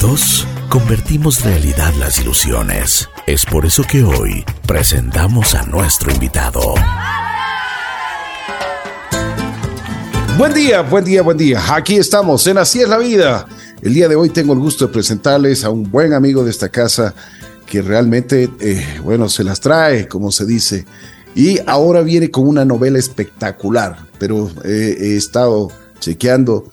Juntos convertimos realidad las ilusiones. Es por eso que hoy presentamos a nuestro invitado. Buen día, buen día, buen día. Aquí estamos en Así es la vida. El día de hoy tengo el gusto de presentarles a un buen amigo de esta casa que realmente, eh, bueno, se las trae, como se dice. Y ahora viene con una novela espectacular, pero he estado chequeando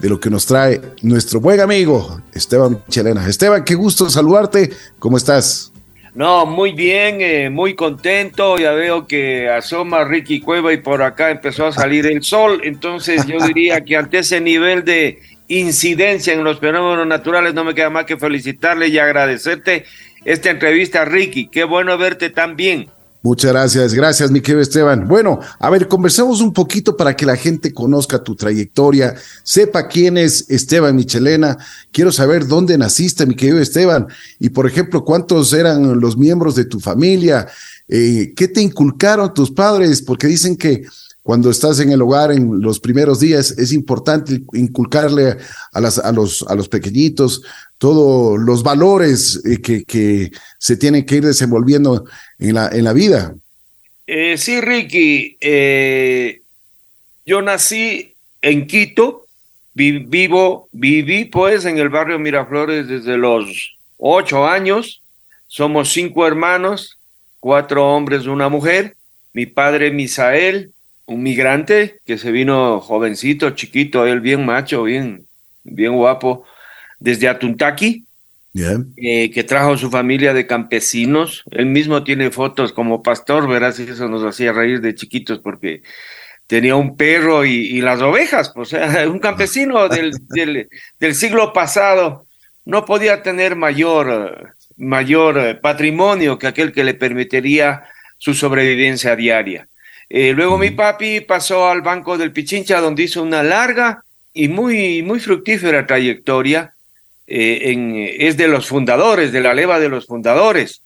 de lo que nos trae nuestro buen amigo Esteban Chelena. Esteban, qué gusto saludarte. ¿Cómo estás? No, muy bien, eh, muy contento. Ya veo que asoma Ricky Cueva y por acá empezó a salir el sol. Entonces yo diría que ante ese nivel de incidencia en los fenómenos naturales no me queda más que felicitarle y agradecerte esta entrevista, Ricky. Qué bueno verte tan bien. Muchas gracias, gracias mi querido Esteban. Bueno, a ver, conversemos un poquito para que la gente conozca tu trayectoria, sepa quién es Esteban Michelena. Quiero saber dónde naciste, mi querido Esteban, y por ejemplo, cuántos eran los miembros de tu familia, eh, qué te inculcaron tus padres, porque dicen que cuando estás en el hogar en los primeros días es importante inculcarle a, a, los, a los pequeñitos todos los valores eh, que, que, se tienen que ir desenvolviendo en la, en la vida. Eh, sí, Ricky, eh, yo nací en Quito, vivo, viví pues en el barrio Miraflores desde los ocho años, somos cinco hermanos, cuatro hombres, una mujer, mi padre Misael, un migrante que se vino jovencito, chiquito, él bien macho, bien, bien guapo, desde Atuntaki, eh, que trajo su familia de campesinos. Él mismo tiene fotos como pastor, verás, y eso nos hacía reír de chiquitos porque tenía un perro y, las ovejas, pues, o sea, un campesino del, del, siglo pasado no podía tener mayor, mayor eh, patrimonio que aquel que le permitiría su sobrevivencia diaria. Eh, luego mi papi pasó al Banco del Pichincha, donde hizo una larga y muy, muy fructífera trayectoria eh, en, es de los fundadores, de la leva de los fundadores.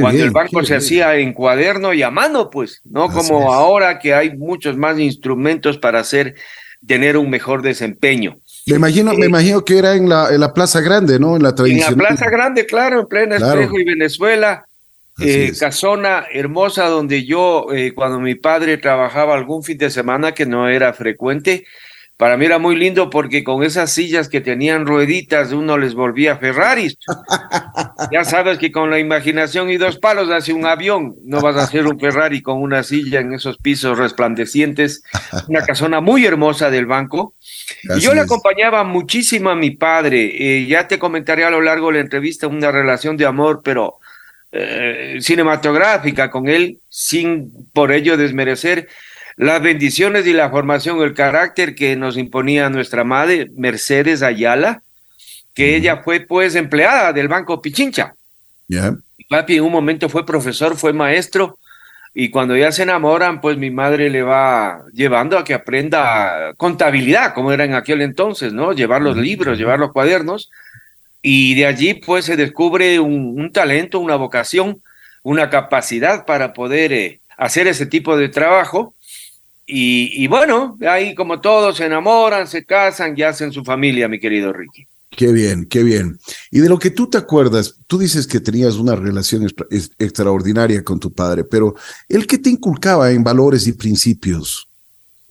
Cuando el banco se hacía en cuaderno y a mano, pues, no como ahora que hay muchos más instrumentos para hacer, tener un mejor desempeño. Me imagino, me eh, imagino que era en la, en la Plaza Grande, ¿no? En la tradición. En la Plaza Grande, claro, en plena Espejo y Venezuela. Eh, casona hermosa donde yo, cuando mi padre trabajaba algún fin de semana que no era frecuente, para mí era muy lindo porque con esas sillas que tenían rueditas uno les volvía Ferraris. ya sabes que con la imaginación y dos palos hace un avión, no vas a hacer un Ferrari con una silla en esos pisos resplandecientes. Una casona muy hermosa del banco. y yo le acompañaba muchísimo a mi padre. Eh, ya te comentaré a lo largo de la entrevista una relación de amor, pero eh, cinematográfica con él, sin por ello desmerecer las bendiciones y la formación, el carácter que nos imponía nuestra madre, Mercedes Ayala, que ella fue pues empleada del Banco Pichincha. Yeah. Papi en un momento fue profesor, fue maestro, y cuando ya se enamoran, pues mi madre le va llevando a que aprenda contabilidad, como era en aquel entonces, ¿no? Llevar los libros, llevar los cuadernos, y de allí pues se descubre un, talento, una vocación, una capacidad para poder eh, hacer ese tipo de trabajo y, bueno, ahí como todos se enamoran, se casan y hacen su familia, mi querido Ricky. Qué bien, qué bien. Y de lo que tú te acuerdas, tú dices que tenías una relación extraordinaria con tu padre, pero ¿el qué te inculcaba en valores y principios?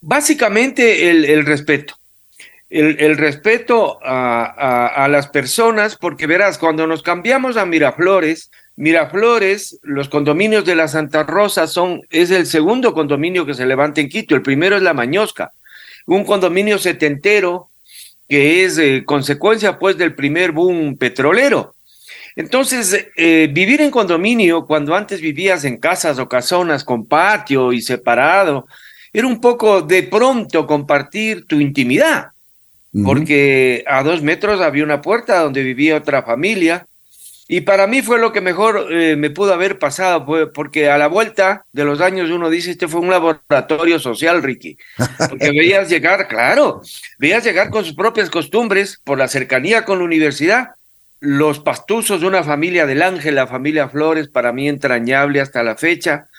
Básicamente el, respeto. El, respeto a, las personas, porque verás, cuando nos cambiamos a Miraflores, Miraflores, los condominios de la Santa Rosa son, es el segundo condominio que se levanta en Quito, el primero es la Mañosca, un condominio setentero que es eh, consecuencia pues del primer boom petrolero. Entonces, eh, vivir en condominio cuando antes vivías en casas o casonas con patio y separado, era un poco de pronto compartir tu intimidad, porque a dos metros había una puerta donde vivía otra familia, y para mí fue lo que mejor eh, me pudo haber pasado, porque a la vuelta de los años uno dice, este fue un laboratorio social, Ricky. Porque veías llegar, claro, veías llegar con sus propias costumbres, por la cercanía con la universidad, los pastuzos de una familia del Ángel, la familia Flores, para mí entrañable hasta la fecha.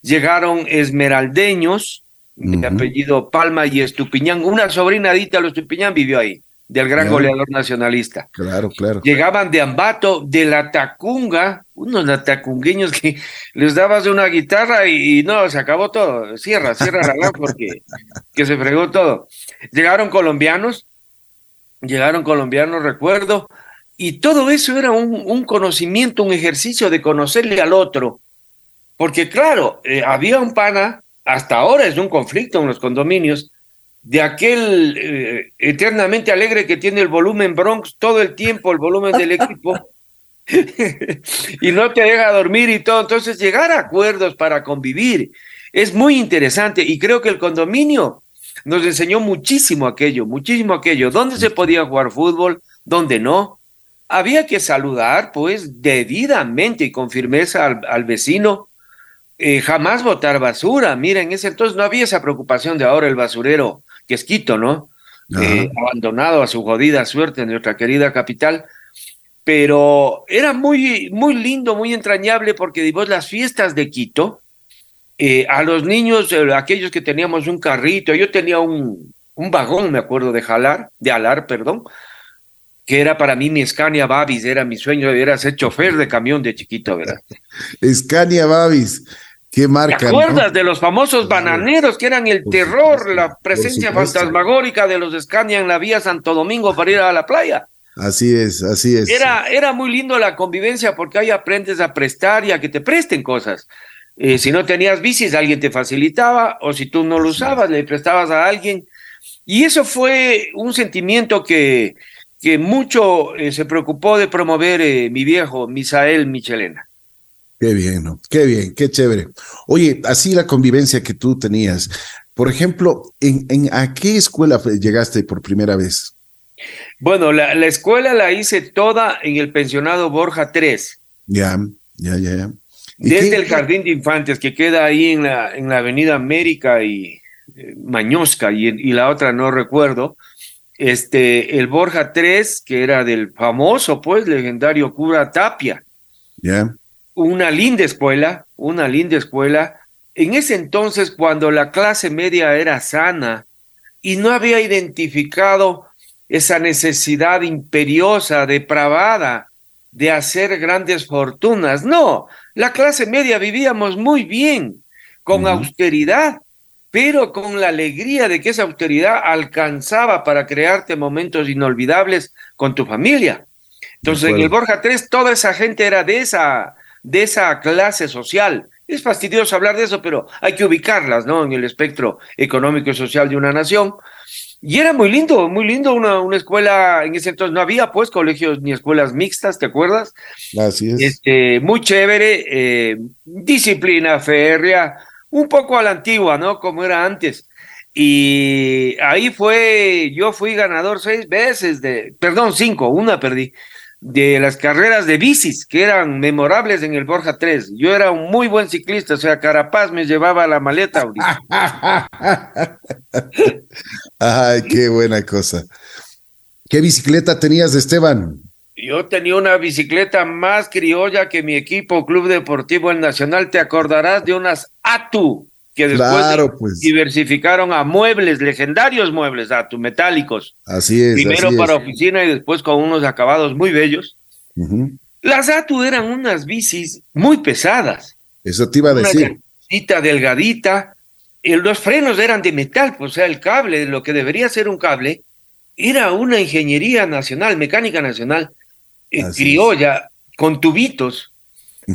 Llegaron esmeraldeños, de apellido Palma y Estupiñán. Una sobrinadita de los Estupiñán vivió ahí del gran goleador nacionalista. Claro, claro. Llegaban de Ambato, de la Tacunga, unos latacungueños que les dabas una guitarra y, no, se acabó todo. Cierra, cierra la porque que se fregó todo. Llegaron colombianos, llegaron colombianos, recuerdo, y todo eso era un, conocimiento, un ejercicio de conocerle al otro. Porque claro, eh, había un pana, hasta ahora es un conflicto en los condominios, de aquel eh, eternamente alegre que tiene el volumen Bronx todo el tiempo, el volumen del equipo, y no te deja dormir y todo. Entonces, llegar a acuerdos para convivir es muy interesante y creo que el condominio nos enseñó muchísimo aquello, muchísimo aquello. ¿Dónde se podía jugar fútbol? ¿Dónde no? Había que saludar, pues, debidamente y con firmeza al, vecino. Eh, jamás botar basura. Miren, en ese entonces no había esa preocupación de ahora el basurero que es Quito, ¿no? Eh, abandonado a su jodida suerte en nuestra querida capital. Pero era muy, muy lindo, muy entrañable, porque vos las fiestas de Quito, eh, a los niños, eh, aquellos que teníamos un carrito, yo tenía un, un vagón, me acuerdo, de jalar, de alar, perdón, que era para mí mi Scania Babis, era mi sueño, era ser chofer de camión de chiquito, ¿verdad? Scania Babis. ¿Qué marca? ¿Te acuerdas de los famosos bananeros que eran el terror, la presencia fantasmagórica de los Scania en la vía Santo Domingo para ir a la playa? Así es, así es. Era, era muy lindo la convivencia porque ahí aprendes a prestar y a que te presten cosas. Eh, si no tenías bicis, alguien te facilitaba, o si tú no lo usabas, le prestabas a alguien. Y eso fue un sentimiento que, que mucho eh, se preocupó de promover eh, mi viejo Misael Michelena. Qué bien, ¿no? Qué bien, qué chévere. Oye, así la convivencia que tú tenías. Por ejemplo, ¿en, en a qué escuela llegaste por primera vez? Bueno, la, la escuela la hice toda en el pensionado Borja 3. Ya, ya, ya, ya. Desde el jardín de infantes que queda ahí en la, en la avenida América y eh, Mañosca y, y, la otra no recuerdo, este, el Borja 3, que era del famoso, pues, legendario cura Tapia. Ya una linda escuela, una linda escuela. En ese entonces, cuando la clase media era sana y no había identificado esa necesidad imperiosa, depravada, de hacer grandes fortunas. No, la clase media vivíamos muy bien, con austeridad, pero con la alegría de que esa austeridad alcanzaba para crearte momentos inolvidables con tu familia. Entonces, en el Borja 3, toda esa gente era de esa, de esa clase social. Es fastidioso hablar de eso, pero hay que ubicarlas, ¿no? En el espectro económico y social de una nación. Y era muy lindo, muy lindo una, una escuela, en ese entonces no había pues colegios ni escuelas mixtas, ¿te acuerdas? Así es. Este, muy chévere, eh, disciplina férrea, un poco a la antigua, ¿no? Como era antes. Y ahí fue, yo fui ganador seis veces de, perdón, cinco, una perdí, de las carreras de bicis que eran memorables en el Borja 3. Yo era un muy buen ciclista, o sea, Carapaz me llevaba la maleta. Ay, qué buena cosa. ¿Qué bicicleta tenías, Esteban? Yo tenía una bicicleta más criolla que mi equipo Club Deportivo El Nacional. Te acordarás de unas Atu que después pues. diversificaron a muebles, legendarios muebles, a metálicos. Así es. Primero para oficina y después con unos acabados muy bellos. Las Atu eran unas bicis muy pesadas. Eso te iba a decir. Una delgadita. los frenos eran de metal, o sea, el cable, lo que debería ser un cable, era una ingeniería nacional, mecánica nacional, eh, criolla, con tubitos,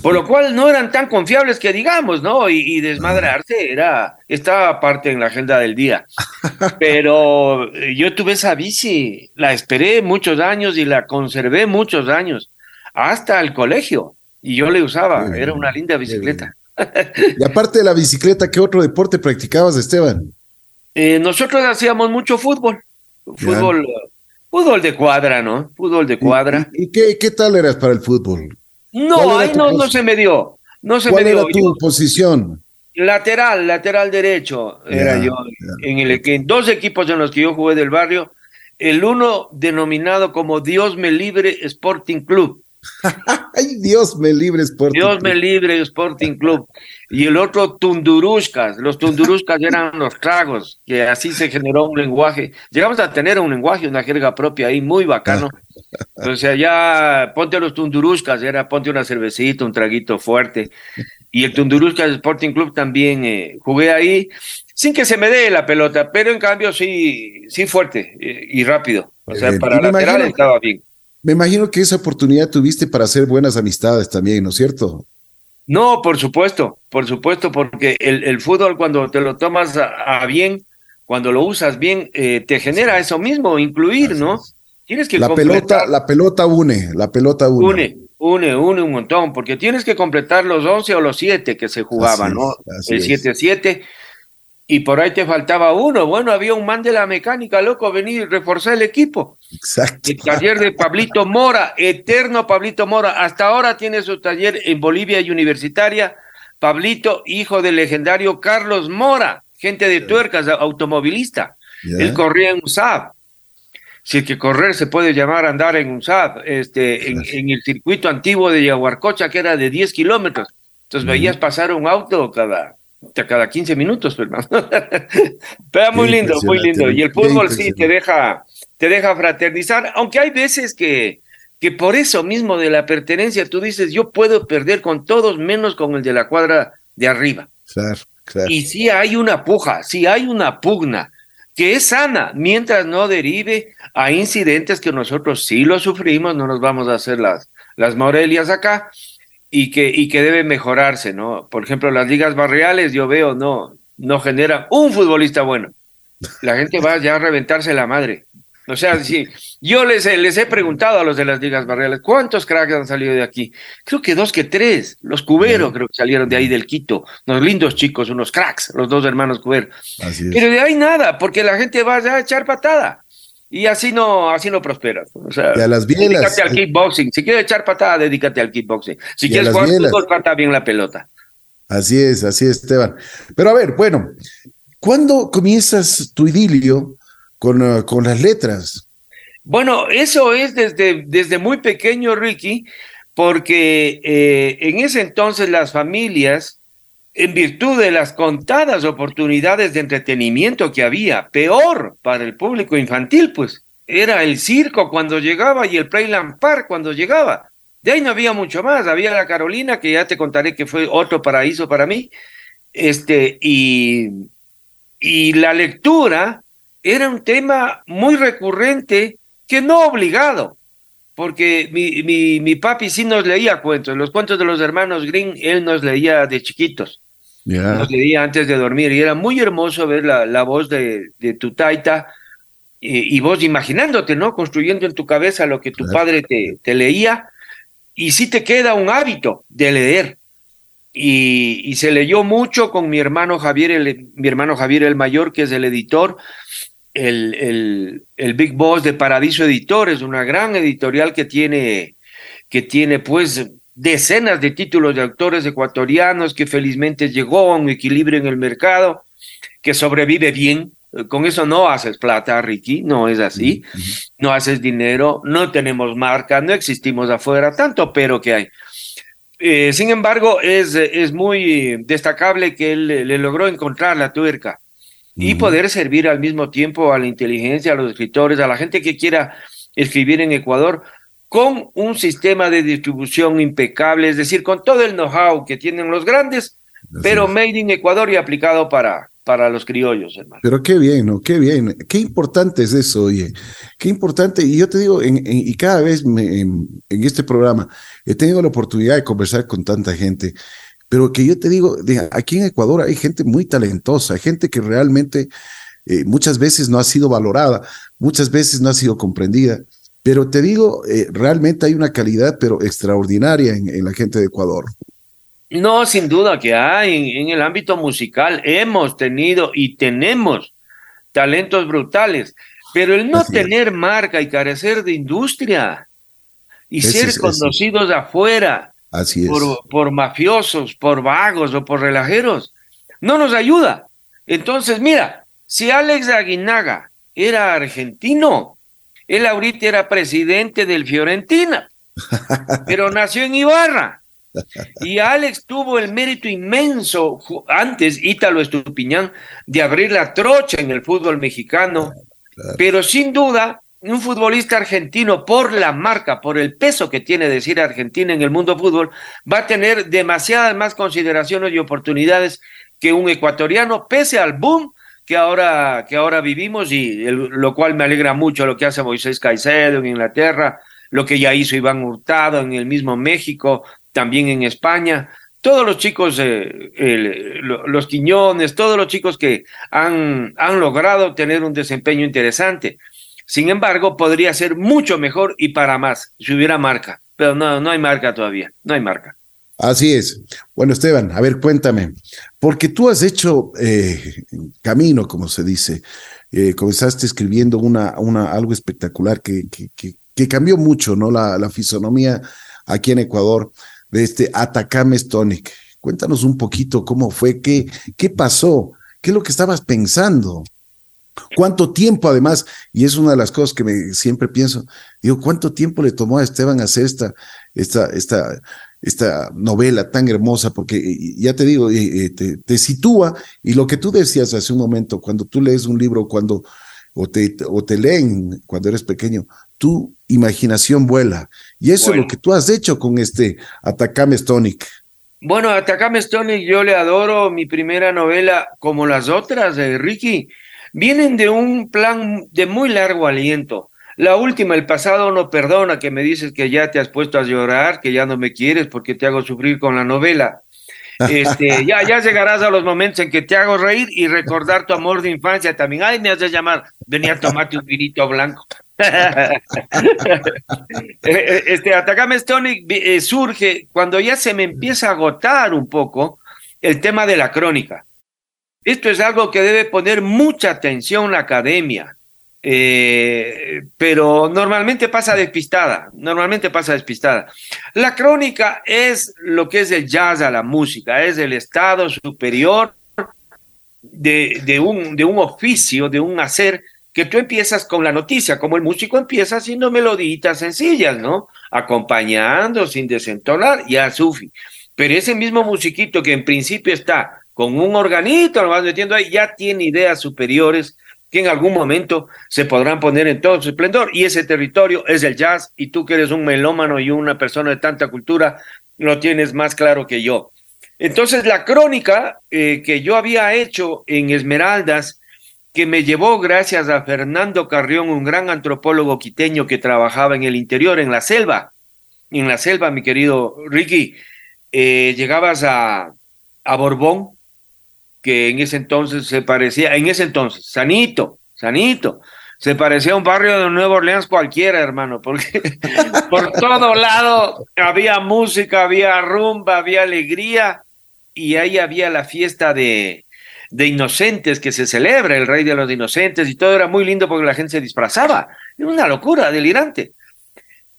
por lo cual no eran tan confiables que digamos, ¿no? Y, desmadrarse era, estaba parte en la agenda del día. Pero eh, yo tuve esa bici, la esperé muchos años y la conservé muchos años, hasta el colegio. Y yo le usaba, era una linda bicicleta. y aparte de la bicicleta, ¿qué otro deporte practicabas, Esteban? Eh, nosotros hacíamos mucho fútbol, fútbol, fútbol de cuadra, ¿no? Fútbol de cuadra. ¿Y, qué, qué tal eras para el fútbol? No, ahí no, no se me dio. No se ¿Cuál me era tu posición? Lateral, lateral derecho era yo. En, el, en dos equipos en los que yo jugué del barrio. El uno denominado como Dios me libre Sporting Club. Ay, Dios me libre Sporting Dios me libre Sporting Club. Y el otro Tunduruscas. Los Tunduruscas eran los tragos, que así se generó un lenguaje. Llegamos a tener un lenguaje, una jerga propia ahí, muy bacano. O sea, ya ponte los Tunduruscas, era ponte una cervecita, un traguito fuerte. Y el Tunduruscas Sporting Club también eh, jugué ahí, sin que se me dé la pelota, pero en cambio sí, sí fuerte eh, y rápido. O sea, Eh, para lateral imagino- estaba bien. Me imagino que esa oportunidad tuviste para hacer buenas amistades también, ¿no es cierto? No, por supuesto, por supuesto, porque el, el fútbol cuando te lo tomas a, a bien, cuando lo usas bien, eh, te genera eso mismo, incluir, ¿no? es. Tienes que La completar- pelota, la pelota une, la pelota une. une, une, une un montón, porque tienes que completar los 11 o los 7 que se jugaban, Así ¿no? es, El es. 7-7, y por ahí te faltaba uno. Bueno, había un man de la mecánica, loco, venir y reforzar el equipo. Exacto. El taller de Pablito Mora, eterno Pablito Mora. Hasta ahora tiene su taller en Bolivia y Universitaria. Pablito, hijo del legendario Carlos Mora, gente de tuercas, automovilista. Él corría en un SAB. Si es que correr se puede llamar andar en un SAB, este, en, en el circuito antiguo de Yaguarcocha, que era de 10 kilómetros. Entonces veías pasar un auto cada, cada 15 minutos, hermano. Pero muy lindo, muy lindo. Y el fútbol sí te deja, te deja fraternizar, aunque hay veces que, que por eso mismo de la pertenencia tú dices, yo puedo perder con todos menos con el de la cuadra de arriba. Claro, claro. Y sí hay una puja, sí hay una pugna que es sana mientras no derive a incidentes que nosotros sí lo sufrimos, no nos vamos a hacer las, las morelias acá y que, y que debe mejorarse, ¿no? Por ejemplo, las ligas barriales yo veo no, no generan un futbolista bueno. La gente va ya a reventarse la madre. O sea, sí, yo les he, les he preguntado a los de las ligas barriales, ¿cuántos cracks han salido de aquí? Creo que dos que tres. Los cuberos creo que salieron de ahí del Quito. Unos lindos chicos, unos cracks, los dos hermanos cuberos. Pero de ahí nada, porque la gente va ya a echar patada. Y así no, así no prosperas. O sea, Y a las bielas. dedícate al kickboxing. Si quieres echar patada, dedícate al kickboxing. Si quieres jugar bielas. fútbol, pata bien la pelota. Así es, así es, Esteban. Pero a ver, bueno, ¿cuándo comienzas tu idilio con, uh, con las letras? Bueno, eso es desde, desde muy pequeño, Ricky, porque eh, en ese entonces las familias, en virtud de las contadas oportunidades de entretenimiento que había, peor para el público infantil, pues. Era el circo cuando llegaba y el Playland Park cuando llegaba. De ahí no había mucho más, había la Carolina, que ya te contaré que fue otro paraíso para mí, este, y, y la lectura era un tema muy recurrente que no obligado, porque mi, mi, mi papi sí nos leía cuentos, los cuentos de los hermanos Green, él nos leía de chiquitos, Ya, nos leía antes de dormir, y era muy hermoso ver la, la voz de, de tu taita, y, y vos imaginándote, ¿no? Construyendo en tu cabeza lo que tu Claro. padre te, te leía, y sí te queda un hábito de leer. Y, y se leyó mucho con mi hermano Javier, el, mi hermano Javier el mayor, que es el editor, el, el, el Big Boss de Paradiso Editores, una gran editorial que tiene, que tiene pues decenas de títulos de autores ecuatorianos, que felizmente llegó a un equilibrio en el mercado, que sobrevive bien. Con eso no haces plata, Ricky, no es así. No haces dinero, no tenemos marca, no existimos afuera, tanto pero que hay. Eh, sin embargo, es, es muy destacable que él le, logró encontrar la tuerca y poder servir al mismo tiempo a la inteligencia, a los escritores, a la gente que quiera escribir en Ecuador con un sistema de distribución impecable, es decir, con todo el know-how que tienen los grandes, Así pero es. made in Ecuador y aplicado para, para los criollos, hermano. Pero qué bien, ¿no? Qué bien. Qué importante es eso, oye. Qué importante. Y yo te digo, en- en- y cada vez me- en, en este programa he tenido la oportunidad de conversar con tanta gente, pero que yo te digo, de- aquí en Ecuador hay gente muy talentosa, hay gente que realmente eh, muchas veces no ha sido valorada, muchas veces no ha sido comprendida. Pero te digo, eh, realmente hay una calidad, pero extraordinaria en, en la gente de Ecuador. No, sin duda que hay en, en el ámbito musical. Hemos tenido y tenemos talentos brutales, pero el no Así es. tener marca y carecer de industria y Ese ser es- ese- conocidos afuera Así es. por, por mafiosos, por vagos o por relajeros, no nos ayuda. Entonces, mira, si Alex Aguinaga era argentino, él ahorita era presidente del Fiorentina. pero nació en Ibarra. Y Alex tuvo el mérito inmenso antes, Ítalo Estupiñán, de abrir la trocha en el fútbol mexicano. Pero sin duda, un futbolista argentino, por la marca, por el peso que tiene decir Argentina en el mundo fútbol, va a tener demasiadas más consideraciones y oportunidades que un ecuatoriano, pese al boom que ahora, que ahora vivimos, y lo cual me alegra mucho lo que hace Moisés Caicedo en Inglaterra, lo que ya hizo Iván Hurtado en el mismo México, también en España. Todos los chicos, eh, los Quiñones, todos los chicos que han, han logrado tener un desempeño interesante. Sin embargo, podría ser mucho mejor y para más si hubiera marca. Pero no, no hay marca todavía, no hay marca. Así es. Bueno, Esteban, a ver, cuéntame, porque tú has hecho eh, camino, como se dice. Eh, comenzaste escribiendo una, una, algo espectacular que, que, que, cambió mucho, ¿no? La, la, fisonomía aquí en Ecuador de este Atacame Stonic. Cuéntanos un poquito cómo fue, qué, qué pasó, qué es lo que estabas pensando. ¿Cuánto tiempo además? Y es una de las cosas que me, siempre pienso, digo, ¿cuánto tiempo le tomó a Esteban hacer esta, esta, esta, esta novela tan hermosa, porque ya te digo, te, te, sitúa y lo que tú decías hace un momento, cuando tú lees un libro, cuando o te, o te leen cuando eres pequeño, tu imaginación vuela. Y eso es lo que tú has hecho con este Atacame Stonic. Bueno, Atacame Stonic yo le adoro, mi primera novela, como las otras de Ricky, vienen de un plan de muy largo aliento. La última, el pasado no perdona, que me dices que ya te has puesto a llorar, que ya no me quieres porque te hago sufrir con la novela. Este, ya, ya llegarás a los momentos en que te hago reír y recordar tu amor de infancia también. Ay, me haces llamar, venía a tomarte un vinito blanco. este Atacame Stonic eh, surge cuando ya se me empieza a agotar un poco el tema de la crónica. Esto es algo que debe poner mucha atención la academia. Eh, pero normalmente pasa despistada, normalmente pasa despistada. La crónica es lo que es el jazz a la música, es el estado superior de, un oficio, de un hacer, que tú empiezas con la noticia, como el músico empieza haciendo meloditas sencillas, ¿no? Acompañando sin desentonar, ya sufi. Pero ese mismo musiquito que en principio está con un organito, lo vas metiendo ahí, ya tiene ideas superiores que en algún momento se podrán poner en todo su esplendor. Y ese territorio es el jazz, y tú que eres un melómano y una persona de tanta cultura, lo tienes más claro que yo. Entonces, la crónica eh, que yo había hecho en Esmeraldas, que me llevó gracias a Fernando Carrión, un gran antropólogo quiteño que trabajaba en el interior, en la selva, en la selva, mi querido Ricky, eh, llegabas a, a Borbón, que en ese entonces se parecía, en ese entonces, sanito, sanito, se parecía a un barrio de Nueva Orleans cualquiera, hermano, porque por todo lado había música, había rumba, había alegría, y ahí había la fiesta de, de inocentes que se celebra, el rey de los inocentes, y todo era muy lindo porque la gente se disfrazaba. Era una locura, delirante.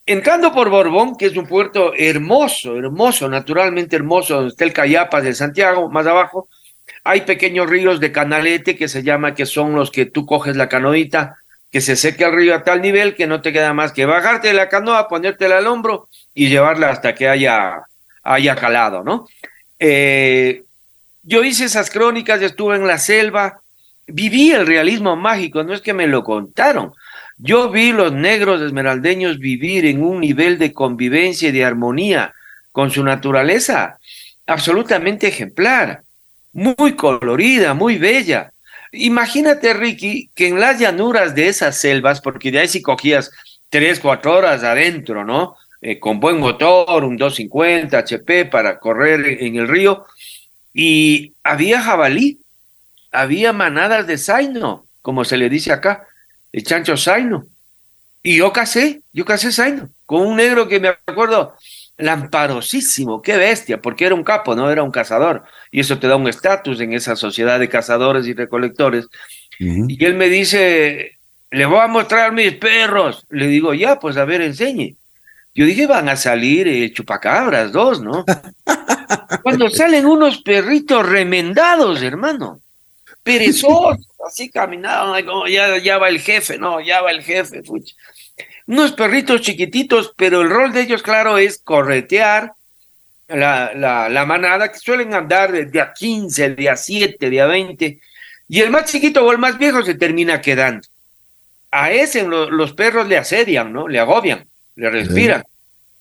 Entrando por Borbón, que es un puerto hermoso, hermoso, naturalmente hermoso, donde está el Cayapas de Santiago, más abajo, hay pequeños ríos de canalete que se llama, que son los que tú coges la canoita, que se seque el río a tal nivel que no te queda más que bajarte de la canoa, ponértela al hombro y llevarla hasta que haya, haya calado, ¿no? Eh, yo hice esas crónicas, estuve en la selva, viví el realismo mágico, no es que me lo contaron. Yo vi los negros esmeraldeños vivir en un nivel de convivencia y de armonía con su naturaleza absolutamente ejemplar muy colorida, muy bella. Imagínate, Ricky, que en las llanuras de esas selvas, porque de ahí sí cogías tres, cuatro horas adentro, ¿no? Eh, con buen motor, un 250 HP para correr en el río, y había jabalí, había manadas de zaino, como se le dice acá, el chancho zaino. Y yo casé, yo casé zaino, con un negro que me acuerdo, lamparosísimo, qué bestia, porque era un capo, no era un cazador, y eso te da un estatus en esa sociedad de cazadores y recolectores. Y él me dice, le voy a mostrar mis perros. Le digo, ya, pues a ver, enseñe. Yo dije, van a salir eh, chupacabras, dos, ¿no? Cuando salen unos perritos remendados, hermano, perezosos, así caminaban, como ya, ya va el jefe, no, ya va el jefe, Unos perritos chiquititos, pero el rol de ellos, claro, es corretear la, la, la manada, que suelen andar de a 15, de a 7, de a 20, y el más chiquito o el más viejo se termina quedando. A ese los perros le asedian, ¿no? Le agobian, le respiran.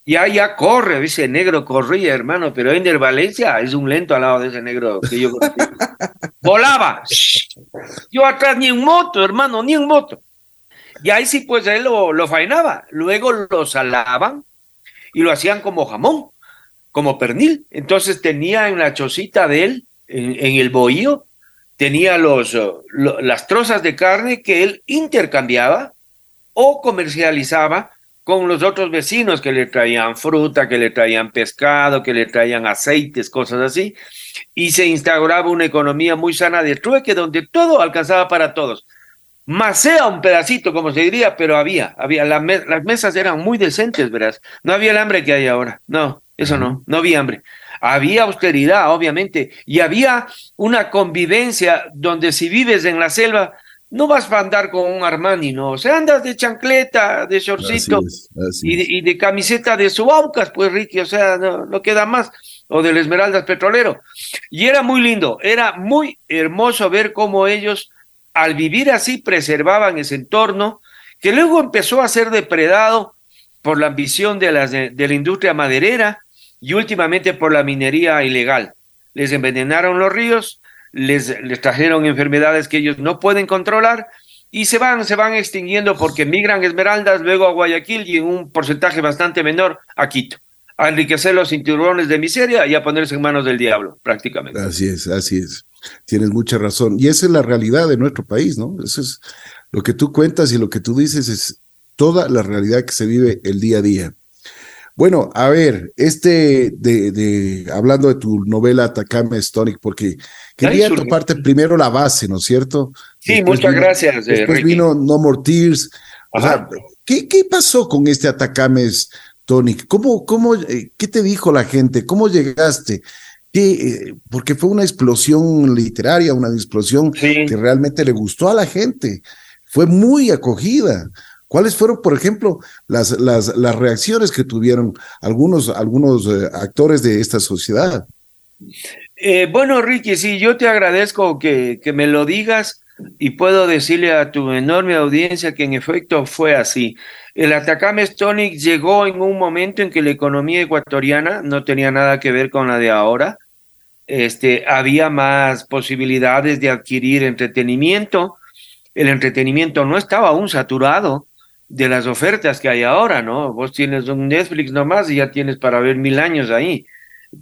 Ya, ya corre, ese negro corría, hermano, pero Ender Valencia es un lento al lado de ese negro que yo Volaba. Yo atrás ni en moto, hermano, ni en moto. Y ahí sí, pues él lo, lo faenaba. Luego lo salaban y lo hacían como jamón, como pernil. Entonces tenía en la chocita de él, en, el bohío, tenía los, las trozas de carne que él intercambiaba o comercializaba con los otros vecinos que le traían fruta, que le traían pescado, que le traían aceites, cosas así, y se instauraba una economía muy sana de trueque donde todo alcanzaba para todos. Más sea un pedacito, como se diría, pero había, había, las mesas eran muy decentes, verás. No había el hambre que hay ahora, no, eso no, no había hambre. Había austeridad, obviamente, y había una convivencia donde si vives en la selva, no vas a andar con un Armani, no. O sea, andas de chancleta, de shortcito y, de, camiseta de subaucas, pues Ricky, o sea, no, queda más. O del Esmeraldas Petrolero. Y era muy lindo, era muy hermoso ver cómo ellos, al vivir así, preservaban ese entorno, que luego empezó a ser depredado por la ambición de, las, de la industria maderera y últimamente por la minería ilegal. Les envenenaron los ríos, les, trajeron enfermedades que ellos no pueden controlar y se van, se van extinguiendo porque migran esmeraldas luego a Guayaquil y en un porcentaje bastante menor a Quito, a enriquecer los cinturones de miseria y a ponerse en manos del diablo, prácticamente. Así es, así es. Tienes mucha razón. Y esa es la realidad de nuestro país, ¿no? Eso es lo que tú cuentas y lo que tú dices es toda la realidad que se vive el día a día. Bueno, a ver, este de, de hablando de tu novela Atacame Stonic, porque quería toparte primero la base, ¿no es cierto? Sí, muchas gracias. Eh, después vino No More Tears. O sea, ¿qué, ¿qué, pasó con este Atacame Stonic? ¿Cómo, cómo, eh, ¿Qué te dijo la gente? ¿Cómo llegaste? ¿Qué, eh, porque fue una explosión literaria, una explosión que realmente le gustó a la gente. Fue muy acogida. ¿Cuáles fueron, por ejemplo, las, las, las reacciones que tuvieron algunos, algunos eh, actores de esta sociedad? Eh, bueno, Ricky, sí, yo te agradezco que, que me lo digas y puedo decirle a tu enorme audiencia que en efecto fue así. El Atacama Stonic llegó en un momento en que la economía ecuatoriana no tenía nada que ver con la de ahora. Este, había más posibilidades de adquirir entretenimiento. El entretenimiento no estaba aún saturado de las ofertas que hay ahora, ¿no? Vos tienes un Netflix nomás y ya tienes para ver mil años ahí.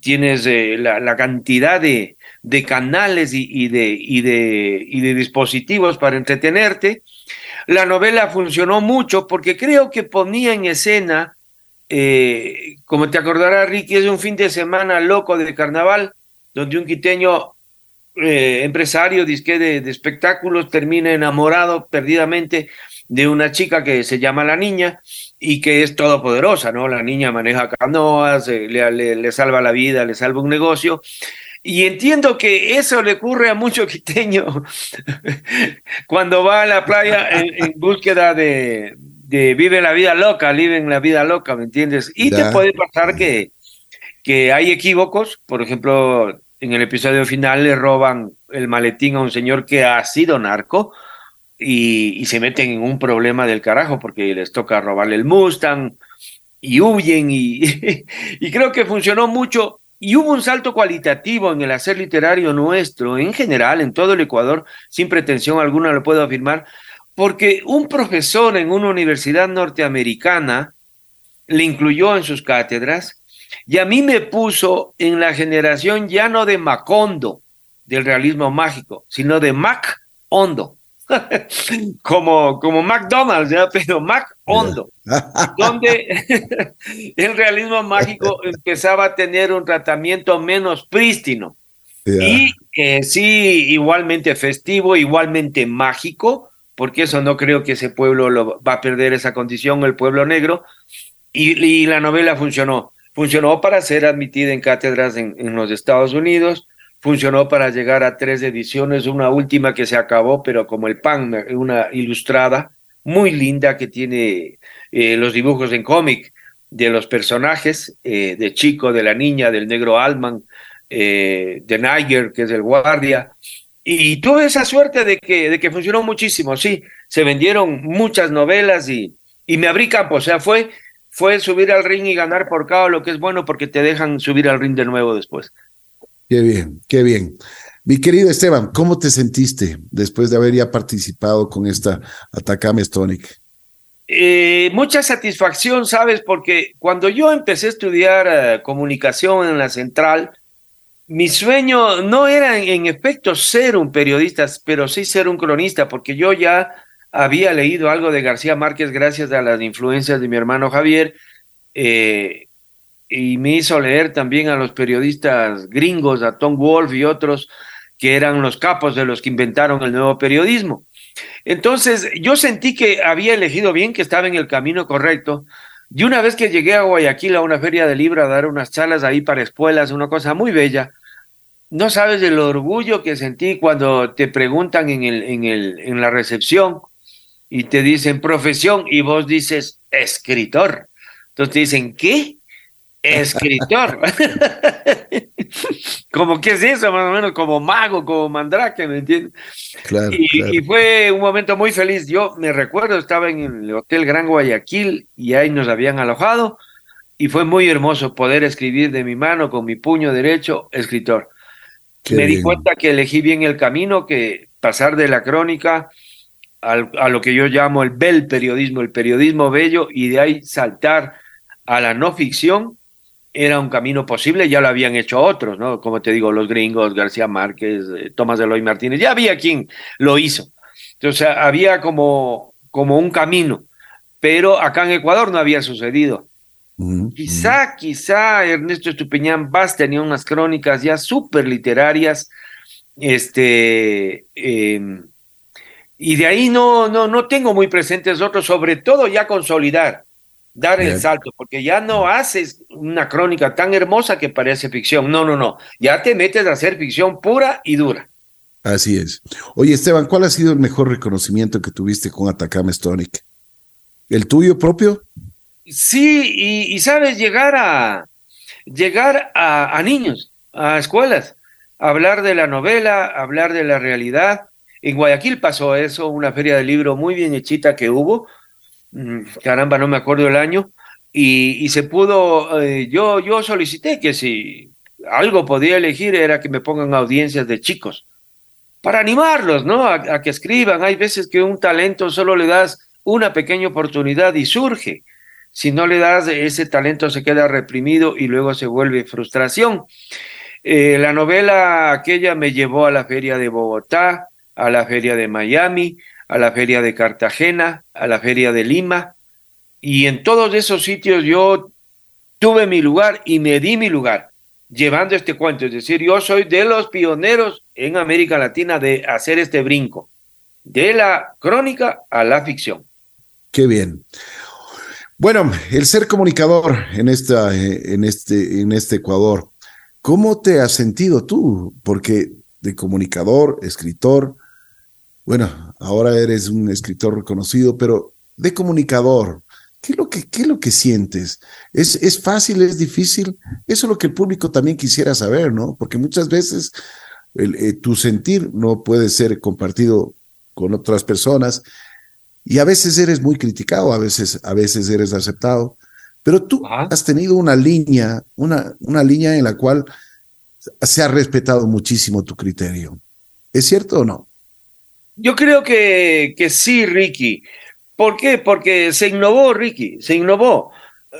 Tienes eh, la, cantidad de, de canales y, de, y, de, y de dispositivos para entretenerte. La novela funcionó mucho porque creo que ponía en escena, eh, como te acordarás, Ricky, es un fin de semana loco de carnaval, donde un quiteño eh, empresario disque de, de espectáculos termina enamorado perdidamente de una chica que se llama La Niña y que es todopoderosa, ¿no? La niña maneja canoas, eh, le, le, salva la vida, le salva un negocio. Y entiendo que eso le ocurre a mucho quiteño cuando va a la playa en, búsqueda de, de, vive la vida loca, viven la vida loca, ¿me entiendes? Y te puede pasar que, que hay equívocos, por ejemplo, en el episodio final le roban el maletín a un señor que ha sido narco, y, se meten en un problema del carajo porque les toca robarle el Mustang y huyen y, creo que funcionó mucho. Y hubo un salto cualitativo en el hacer literario nuestro, en general, en todo el Ecuador, sin pretensión alguna lo puedo afirmar, porque un profesor en una universidad norteamericana le incluyó en sus cátedras y a mí me puso en la generación ya no de Macondo, del realismo mágico, sino de Mac Hondo. como, como McDonald's, ¿ya? pero Mac Hondo, donde el realismo mágico empezaba a tener un tratamiento menos prístino y sí, igualmente festivo, igualmente mágico, porque eso no creo que ese pueblo lo, va a perder esa condición, el pueblo negro, y, la novela funcionó. Funcionó para ser admitida en cátedras en los Estados Unidos, funcionó para llegar a tres ediciones, una última que se acabó, pero como el pan, una ilustrada, muy linda que tiene eh, los dibujos en cómic de los personajes, eh, de Chico, de la niña, del negro Alman, eh, de Niger, que es el guardia. Y tuve esa suerte de que, de que funcionó muchísimo, sí, se vendieron muchas novelas y, y me abrí campo, o sea, fue, fue subir al ring y ganar por cada lo que es bueno porque te dejan subir al ring de nuevo después. Qué bien, qué bien. Mi querido Esteban, ¿cómo te sentiste después de haber ya participado con esta Atacame Stonic? Eh, mucha satisfacción, ¿sabes? Porque cuando yo empecé a estudiar eh, comunicación en la central, mi sueño no era en, efecto ser un periodista, pero sí ser un cronista, porque yo ya había leído algo de García Márquez gracias a las influencias de mi hermano Javier, eh, y me hizo leer también a los periodistas gringos, a Tom Wolf y otros, que eran los capos de los que inventaron el nuevo periodismo. Entonces, yo sentí que había elegido bien, que estaba en el camino correcto. Y una vez que llegué a Guayaquil a una feria de libro a dar unas charlas ahí para escuelas, una cosa muy bella, no sabes el orgullo que sentí cuando te preguntan en, el, en, el, en la recepción y te dicen profesión y vos dices escritor. Entonces te dicen, ¿qué? escritor. como que es eso, más o menos, como mago, como mandrake, ¿me entiendes? Claro y, fue un momento muy feliz. Yo me recuerdo, estaba en el Hotel Gran Guayaquil y ahí nos habían alojado y fue muy hermoso poder escribir de mi mano con mi puño derecho, escritor. me di cuenta que elegí bien el camino, que pasar de la crónica a lo que yo llamo el bel periodismo, el periodismo bello, y de ahí saltar a la no ficción, era un camino posible, ya lo habían hecho otros, ¿no? Como te digo, los gringos, García Márquez, eh, Tomás Eloy Martínez, ya había quien lo hizo. Entonces había como, como un camino, pero acá en Ecuador no había sucedido. quizá, quizá Ernesto Estupiñán Vaz tenía unas crónicas ya súper literarias, este, em, y de ahí no, no, no tengo muy presentes otros, sobre todo ya consolidar dar el salto, porque ya no haces una crónica tan hermosa que parece ficción. No, no, no. Ya te metes a hacer ficción pura y dura. Así es. Oye, Esteban, ¿cuál ha sido el mejor reconocimiento que tuviste con Atacama Stonic? ¿El tuyo propio? Sí, y, sabes, llegar a llegar a, a, niños, a escuelas, hablar de la novela, hablar de la realidad. En Guayaquil pasó eso, una feria de libro muy bien hechita que hubo, Mm, caramba, no me acuerdo el año, y, se pudo, eh, yo, yo solicité que si algo podía elegir era que me pongan audiencias de chicos, para animarlos, ¿no? A, que escriban. Hay veces que un talento solo le das una pequeña oportunidad y surge. Si no le das ese talento se queda reprimido y luego se vuelve frustración. Eh, la novela aquella me llevó a la feria de Bogotá, a la feria de Miami, a la feria de Cartagena, a la feria de Lima, y en todos esos sitios yo tuve mi lugar y me di mi lugar llevando este cuento. Es decir, yo soy de los pioneros en América Latina de hacer este brinco, de la crónica a la ficción. Qué bien. Bueno, el ser comunicador en, esta, en, este, en este Ecuador, ¿cómo te has sentido tú? Porque de comunicador, escritor, bueno, ahora eres un escritor reconocido, pero de comunicador, ¿qué es lo que, qué es lo que sientes? ¿Es, ¿Es fácil, es difícil? Eso es lo que el público también quisiera saber, ¿no? Porque muchas veces eh, tu sentir no puede ser compartido con otras personas y a veces eres muy criticado, a veces, a veces eres aceptado, pero tú has tenido una línea, una, una línea en la cual se ha respetado muchísimo tu criterio. ¿Es cierto o no? Yo creo que, que sí, Ricky. ¿Por qué? Porque se innovó, Ricky, se innovó.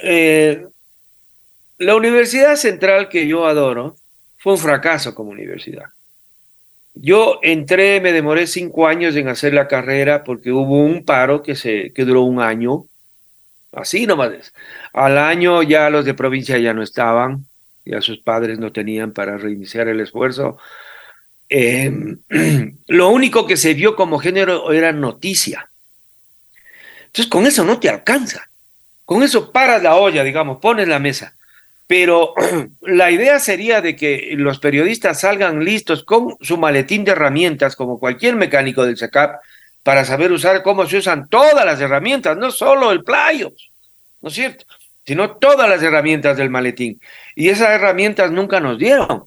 Eh, la Universidad Central que yo adoro fue un fracaso como universidad. Yo entré, me demoré cinco años en hacer la carrera porque hubo un paro que, se, que duró un año. Así nomás. Al año ya los de provincia ya no estaban, ya sus padres no tenían para reiniciar el esfuerzo. Em, lo único que se vio como género era noticia. Entonces con eso no te alcanza. Con eso paras la olla, digamos, pones la mesa. Pero la idea sería de que los periodistas salgan listos con su maletín de herramientas, como cualquier mecánico del SACAP, para saber usar cómo se usan todas las herramientas, no solo el playo, ¿no es cierto? Sino todas las herramientas del maletín. Y esas herramientas nunca nos dieron.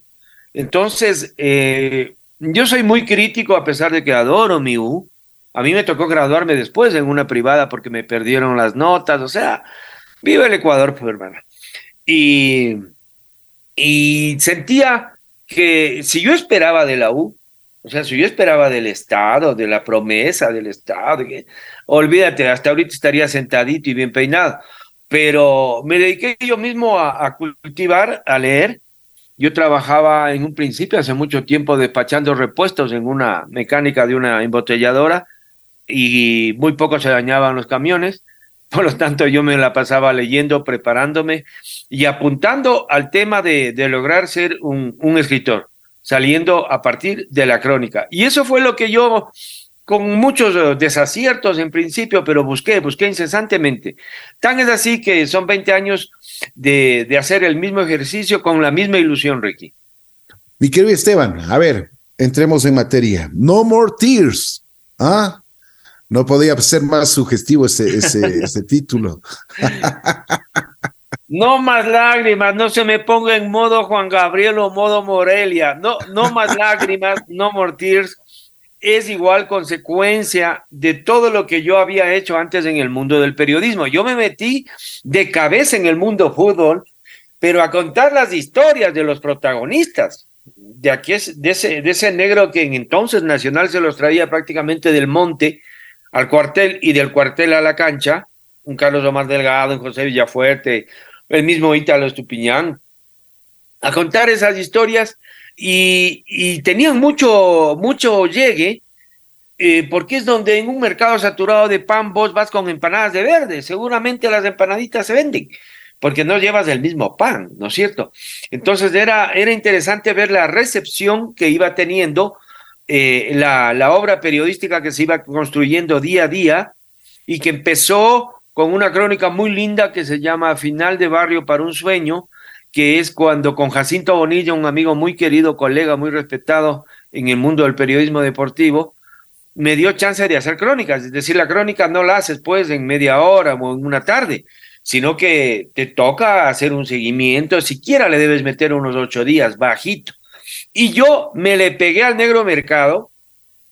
Entonces, eh, yo soy muy crítico a pesar de que adoro mi U. A mí me tocó graduarme después en una privada porque me perdieron las notas. O sea, vive el Ecuador, pues, hermano. Y, y sentía que si yo esperaba de la U, o sea, si yo esperaba del Estado, de la promesa del Estado, olvídate, hasta ahorita estaría sentadito y bien peinado. Pero me dediqué yo mismo a cultivar, a leer, yo trabajaba en un principio, hace mucho tiempo, despachando repuestos en una mecánica de una embotelladora y muy poco se dañaban los camiones. Por lo tanto, yo me la pasaba leyendo, preparándome y apuntando al tema de, de lograr ser un, un escritor, saliendo a partir de la crónica. Y eso fue lo que yo con muchos eh, desaciertos en principio, pero busqué, busqué incesantemente. Tan es así que son 20 años de, de hacer el mismo ejercicio con la misma ilusión, Ricky. Mi querido Esteban, a ver, entremos en materia. No more tears. ¿Ah? No podía ser más sugestivo ese, ese, ese título. No más lágrimas, no se me ponga en modo Juan Gabriel o modo Morelia. No, no más lágrimas, no more tears es igual consecuencia de todo lo que yo había hecho antes en el mundo del periodismo. Yo me metí de cabeza en el mundo fútbol, pero a contar las historias de los protagonistas, de, aquí de, ese, ese negro que en entonces Nacional se los traía prácticamente del monte al cuartel y del cuartel a la cancha, un Carlos Omar Delgado, un José Villafuerte, el mismo Ítalo Estupiñán, a contar esas historias y, tenían mucho, mucho llegue, eh, porque es donde en un mercado saturado de pan vos vas con empanadas de verde, seguramente las empanaditas se venden, porque no llevas el mismo pan, ¿no es cierto? Entonces era, era interesante ver la recepción que iba teniendo eh, la, la obra periodística que se iba construyendo día a día y que empezó con una crónica muy linda que se llama Final de Barrio para un Sueño, que es cuando con Jacinto Bonilla, un amigo muy querido, colega muy respetado en el mundo del periodismo deportivo, me dio chance de hacer crónicas. Es decir, la crónica no la haces pues en media hora o en una tarde, sino que te toca hacer un seguimiento, siquiera le debes meter unos ocho días, bajito. Y yo me le pegué al negro mercado,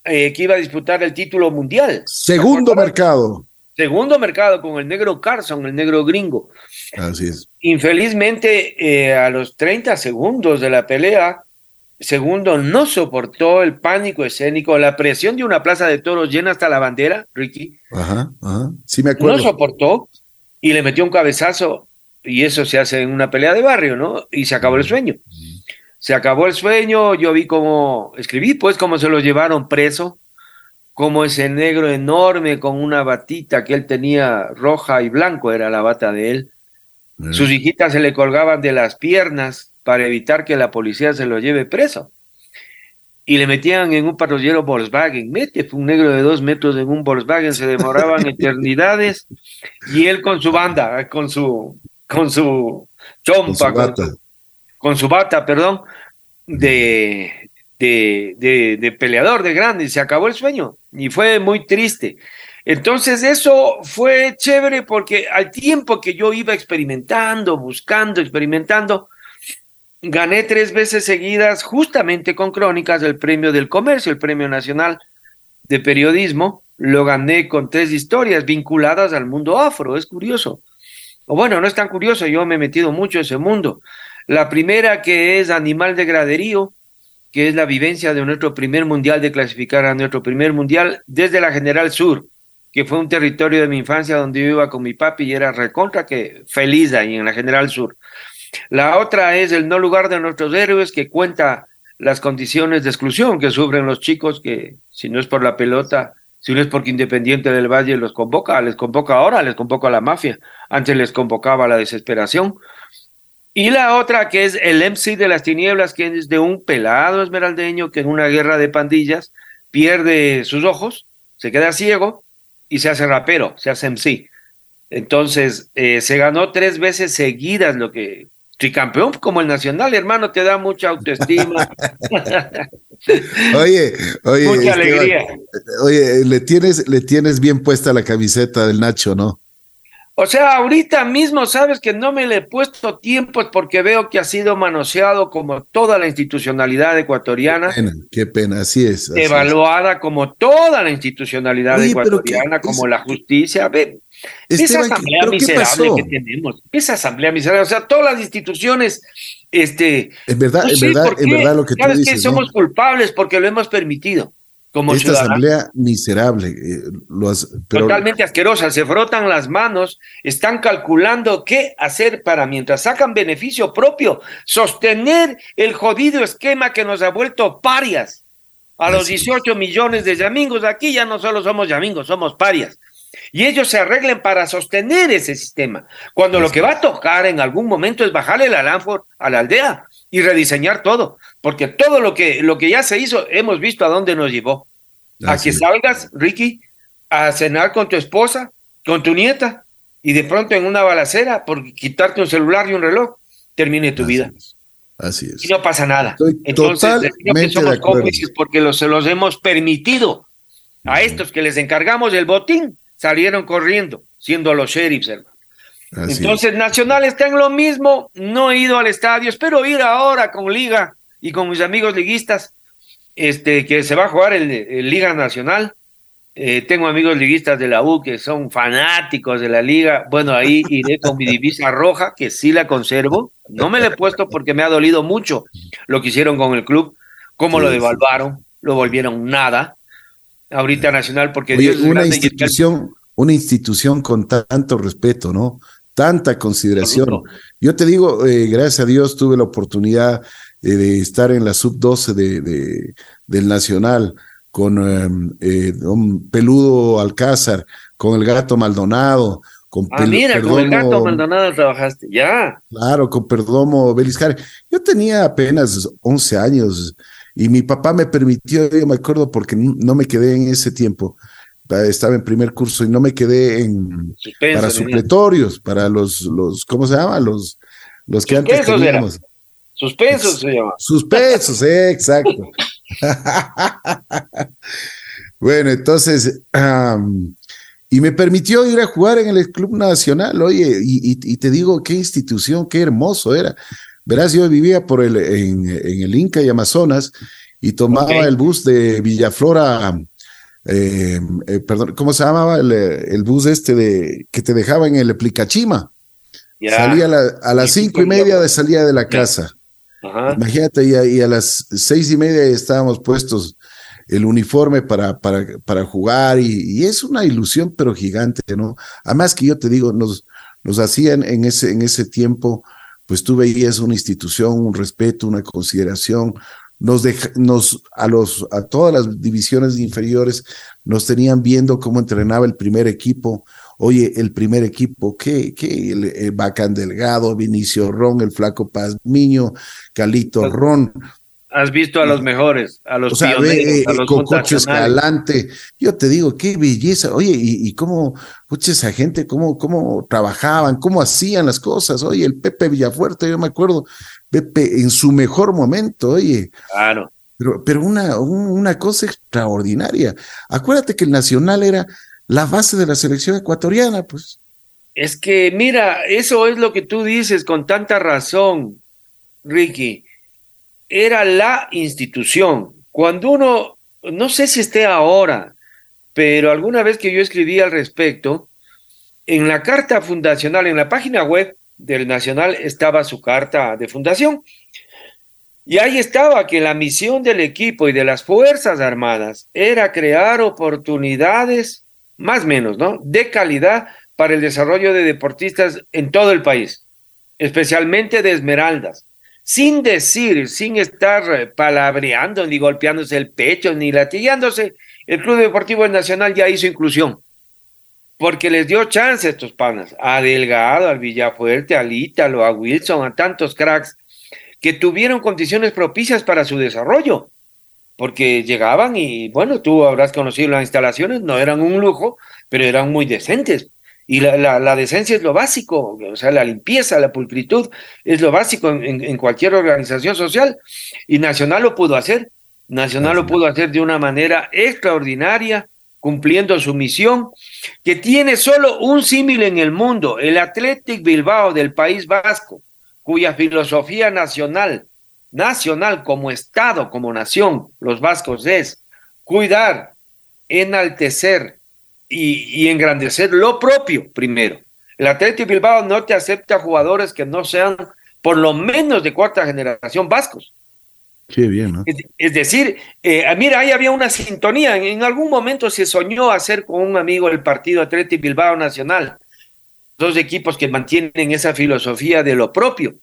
eh, que iba a disputar el título mundial. Segundo mercado. Segundo mercado con el negro Carson, el negro gringo. Así es. Infelizmente, eh, a los 30 segundos de la pelea, Segundo no soportó el pánico escénico, la presión de una plaza de toros llena hasta la bandera, Ricky. Ajá, ajá. Sí me acuerdo. No soportó y le metió un cabezazo y eso se hace en una pelea de barrio, ¿no? Y se acabó el sueño. Se acabó el sueño, yo vi cómo, escribí pues cómo se lo llevaron preso, como ese negro enorme con una batita que él tenía roja y blanco, era la bata de él sus hijitas se le colgaban de las piernas para evitar que la policía se lo lleve preso. Y le metían en un patrullero Volkswagen. Mete, un negro de dos metros en un Volkswagen, se demoraban eternidades. Y él con su banda, con su, con su chompa, con su bata, perdón, de, de, de, de peleador de grande. Y se acabó el sueño. Y fue muy triste. Entonces eso fue chévere porque al tiempo que yo iba experimentando, buscando, experimentando, gané tres veces seguidas justamente con crónicas del Premio del Comercio, el Premio Nacional de Periodismo. Lo gané con tres historias vinculadas al mundo afro, es curioso. O bueno, no es tan curioso, yo me he metido mucho en ese mundo. La primera que es Animal de Graderío, que es la vivencia de nuestro primer mundial, de clasificar a nuestro primer mundial desde la General Sur que fue un territorio de mi infancia donde yo iba con mi papi y era recontra que feliz ahí en la General Sur. La otra es el no lugar de nuestros héroes que cuenta las condiciones de exclusión que sufren los chicos que si no es por la pelota, si no es porque Independiente del Valle los convoca, les convoca ahora, les convoca a la mafia, antes les convocaba la desesperación. Y la otra que es el MC de las tinieblas, que es de un pelado esmeraldeño que en una guerra de pandillas pierde sus ojos, se queda ciego y se hace rapero, se hace MC. Entonces, eh, se ganó tres veces seguidas lo que... campeón como el Nacional, hermano, te da mucha autoestima. Oye, oye. Mucha alegría. Oye, le tienes, le tienes bien puesta la camiseta del Nacho, ¿no? O sea, ahorita mismo sabes que no me le he puesto tiempo porque veo que ha sido manoseado como toda la institucionalididad ecuatoriana. Qué pena, qué pena así es. evaluada como toda la institucionalidad ecuatoriana, como la justicia. Ve, esa asamblea miserable que tenemos, esa asamblea miserable, o sea, todas las instituciones, este. Es verdad, es verdad, es verdad lo que tú dices. que somos culpables porque lo hemos permitido. Como Esta asamblea miserable, eh, totalmente asquerosa, se frotan las manos, están calculando qué hacer para mientras sacan beneficio propio, sostener el jodido esquema que nos ha vuelto parias. A los 18 millones de yamingos aquí ya no solo somos yamingos, somos parias. Y ellos se arreglen para sostener ese sistema, cuando lo que va a tocar en algún momento es bajarle la Lanford a la aldea y rediseñar todo, porque todo lo que, lo que ya se hizo, hemos visto a dónde nos llevó. a que salgas, Ricky, a cenar con tu esposa, con tu nieta, y de pronto en una balacera, por quitarte un celular y un reloj, termine tu vida. Así es. Y no pasa nada. Entonces, que somos cómplices porque los, se los hemos permitido. A estos que les encargamos el botín, salieron corriendo, siendo los sheriffs, hermano. Entonces, Nacional está en lo mismo, no he ido al estadio, espero ir ahora con Liga y con mis amigos liguistas, este, que se va a jugar el, Liga Nacional. Eh, tengo amigos liguistas de la U que son fanáticos de la liga. Bueno, ahí iré con mi divisa roja, que sí la conservo. No me la he puesto porque me ha dolido mucho lo que hicieron con el club, cómo lo devaluaron, lo volvieron nada. Ahorita Nacional, porque Dios una institución, una institución con tanto respeto, ¿no? tanta consideración. Yo te digo, eh, gracias a Dios tuve la oportunidad eh, de estar en la sub-12 de, del Nacional con un eh, Peludo Alcázar, con el Gato Maldonado, con ah, mira, con el Gato Maldonado trabajaste, ya. Claro, con Perdomo Beliscar. Yo tenía apenas 11 años y mi papá me permitió, yo me acuerdo porque no me quedé en ese tiempo, estaba en primer curso y no me quedé en para supletorios, para los, los, ¿cómo se llama? Los, los que antes teníamos. Suspensos se llama. Suspensos, eh, exacto. bueno, entonces, y me permitió ir a jugar en el Club Nacional, oye, y, te digo, qué institución, qué hermoso era. Verás, yo vivía por el, en, el Inca y Amazonas y tomaba el bus de Villaflora eh, eh, perdón, ¿cómo se llamaba el, bus este de que te dejaba en el Plicachima? Salía a, las cinco y media de salida de la casa. Imagínate, y a, las seis y media estábamos puestos el uniforme para, para, para jugar y, es una ilusión pero gigante, ¿no? Además que yo te digo, nos, nos hacían en ese, en ese tiempo, pues tú veías una institución, un respeto, una consideración, nos, nos a los a todas las divisiones inferiores nos tenían viendo cómo entrenaba el primer equipo. Oye, el primer equipo, ¿qué? qué el, Bacán Delgado, Vinicio Ron, el Flaco Pazmiño, Calito Ron. Has visto a los mejores, a los o eh, a los Cococho Escalante. Yo te digo, qué belleza. Oye, y, y cómo, pucha, esa gente, cómo, cómo trabajaban, cómo hacían las cosas. Oye, el Pepe Villafuerte, yo me acuerdo, Pepe en su mejor momento, oye. Claro. Pero, pero una, una cosa extraordinaria. Acuérdate que el Nacional era la base de la selección ecuatoriana, pues. Es que, mira, eso es lo que tú dices con tanta razón, Ricky. Era la institución. Cuando uno, no sé si esté ahora, pero alguna vez que yo escribí al respecto, en la carta fundacional, en la página web, del Nacional estaba su carta de fundación. Y ahí estaba que la misión del equipo y de las Fuerzas Armadas era crear oportunidades, más o menos, ¿no? De calidad para el desarrollo de deportistas en todo el país, especialmente de Esmeraldas. Sin decir, sin estar palabreando, ni golpeándose el pecho, ni latillándose, el Club Deportivo Nacional ya hizo inclusión porque les dio chance a estos panas, a Delgado, al Villafuerte, al Ítalo, a Wilson, a tantos cracks, que tuvieron condiciones propicias para su desarrollo, porque llegaban y, bueno, tú habrás conocido las instalaciones, no eran un lujo, pero eran muy decentes. Y la, la, decencia es lo básico, o sea, la limpieza, la pulcritud es lo básico en, en cualquier organización social. Y Nacional lo pudo hacer. Nacional lo pudo hacer de una manera extraordinaria, cumpliendo su misión, que tiene solo un símil en el mundo, el Athletic Bilbao del País Vasco, cuya filosofía nacional, nacional como Estado, como nación, los vascos es cuidar, enaltecer y, y engrandecer lo propio primero. El Athletic Bilbao no te acepta jugadores que no sean por lo menos de cuarta generación vascos. Qué bien, ¿no? Es, decir, eh, mira, ahí había una sintonía. En, algún momento se soñó hacer con un amigo el partido Atlético Bilbao Nacional. Dos equipos que mantienen esa filosofía de lo propio.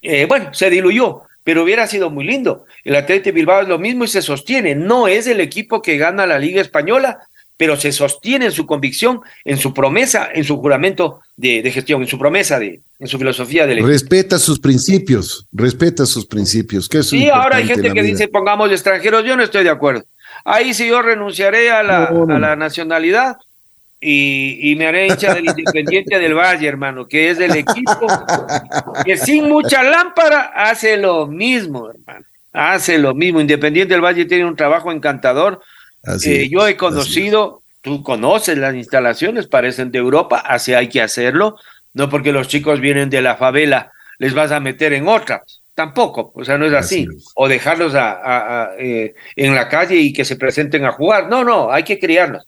Eh, bueno, se diluyó, pero hubiera sido muy lindo. El Atlético Bilbao es lo mismo y se sostiene. No es el equipo que gana la Liga Española, pero se sostiene en su convicción, en su promesa, en su juramento de, gestión, en su promesa, de, en su filosofía de Respeta sus principios, respeta sus principios. Que sí, ahora hay gente que dice pongamos extranjeros, yo no estoy de acuerdo. Ahí sí yo renunciaré a la, A la nacionalidad y, y, me haré hincha del Independiente del Valle, hermano, que es del equipo que sin mucha lámpara hace lo mismo, hermano. Hace lo mismo. Independiente del Valle tiene un trabajo encantador eh, yo he conocido, tú conoces las instalaciones, parecen de Europa, así hay que hacerlo, no porque los chicos vienen de la favela, les vas a meter en otras, tampoco, o sea, no es así, o dejarlos a, eh, en la calle y que se presenten a jugar, no, no, hay que criarlos.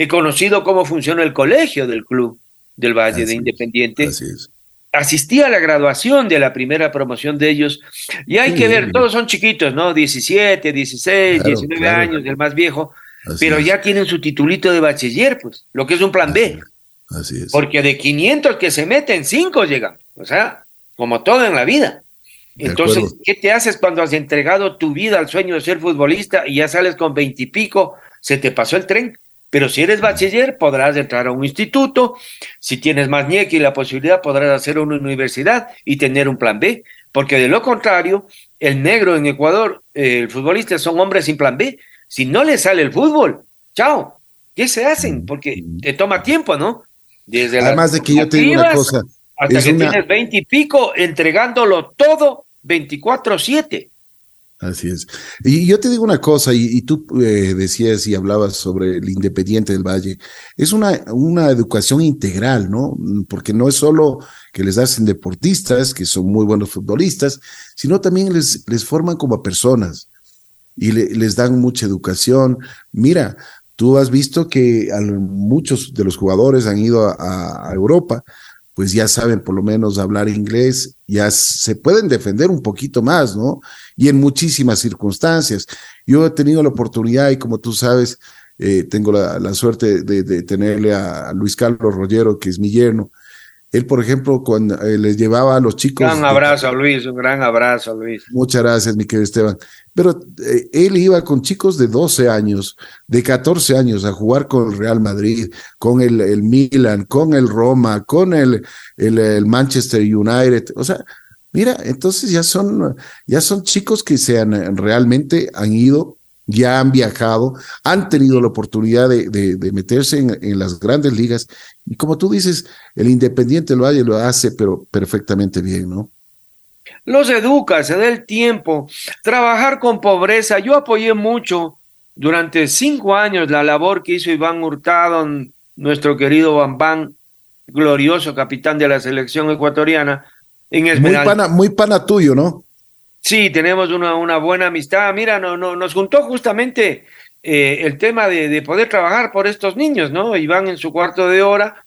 He conocido cómo funciona el colegio del club del Valle de Independiente. Asistí a la graduación de la primera promoción de ellos y hay que ver, todos son chiquitos, ¿no? 17, 16, 19 años, el más viejo, pero ya tienen su titulito de bachiller, pues, lo que es un plan B. Así es. Porque de 500 que se meten, 5 llegan, o sea, como todo en la vida. Entonces, ¿qué te haces cuando has entregado tu vida al sueño de ser futbolista y ya sales con veintipico? Se te pasó el tren. Pero si eres bachiller, podrás entrar a un instituto. Si tienes más y la posibilidad, podrás hacer una universidad y tener un plan B. Porque de lo contrario, el negro en Ecuador, el futbolista son hombres sin plan B. Si no les sale el fútbol, chao. ¿Qué se hacen? Porque te toma tiempo, ¿no? Desde Además de que yo te digo una cosa. Hasta que tienes veinte y pico, entregándolo todo 24-7. Así es. Y yo te digo una cosa, y, tú eh, decías y hablabas sobre el Independiente del Valle, es una, una educación integral, ¿no? Porque no es solo que les hacen deportistas, que son muy buenos futbolistas, sino también les, les forman como personas y les dan mucha educación. Mira, tú has visto que muchos de los jugadores han ido a Europa pues ya saben por lo menos hablar inglés, ya se pueden defender un poquito más, ¿no? Y en muchísimas circunstancias. Yo he tenido la oportunidad y como tú sabes, eh, tengo la, suerte de, tenerle a, Luis Carlos Rollero, que es mi yerno, él, por ejemplo, cuando eh, les llevaba a los chicos. Un gran abrazo, Luis, un gran abrazo, Luis. Muchas gracias, mi querido Esteban. Pero eh, él iba con chicos de 12 años, de 14 años, a jugar con el Real Madrid, con el, el Milan, con el Roma, con el, el, el, Manchester United. O sea, mira, entonces ya son, ya son chicos que se han realmente han ido ya han viajado, han tenido la oportunidad de, de, meterse en, las grandes ligas. Y como tú dices, el Independiente Valle lo hace, pero perfectamente bien, ¿no? Los educa, se da el tiempo. Trabajar con pobreza. Yo apoyé mucho durante cinco años la labor que hizo Iván Hurtado, nuestro querido Bambán, glorioso capitán de la selección ecuatoriana. En muy pana, muy pana tuyo, ¿no? Sí, tenemos una, una buena amistad. Mira, no, no, nos juntó justamente eh, el tema de, de, poder trabajar por estos niños, ¿no? Iván en su cuarto de hora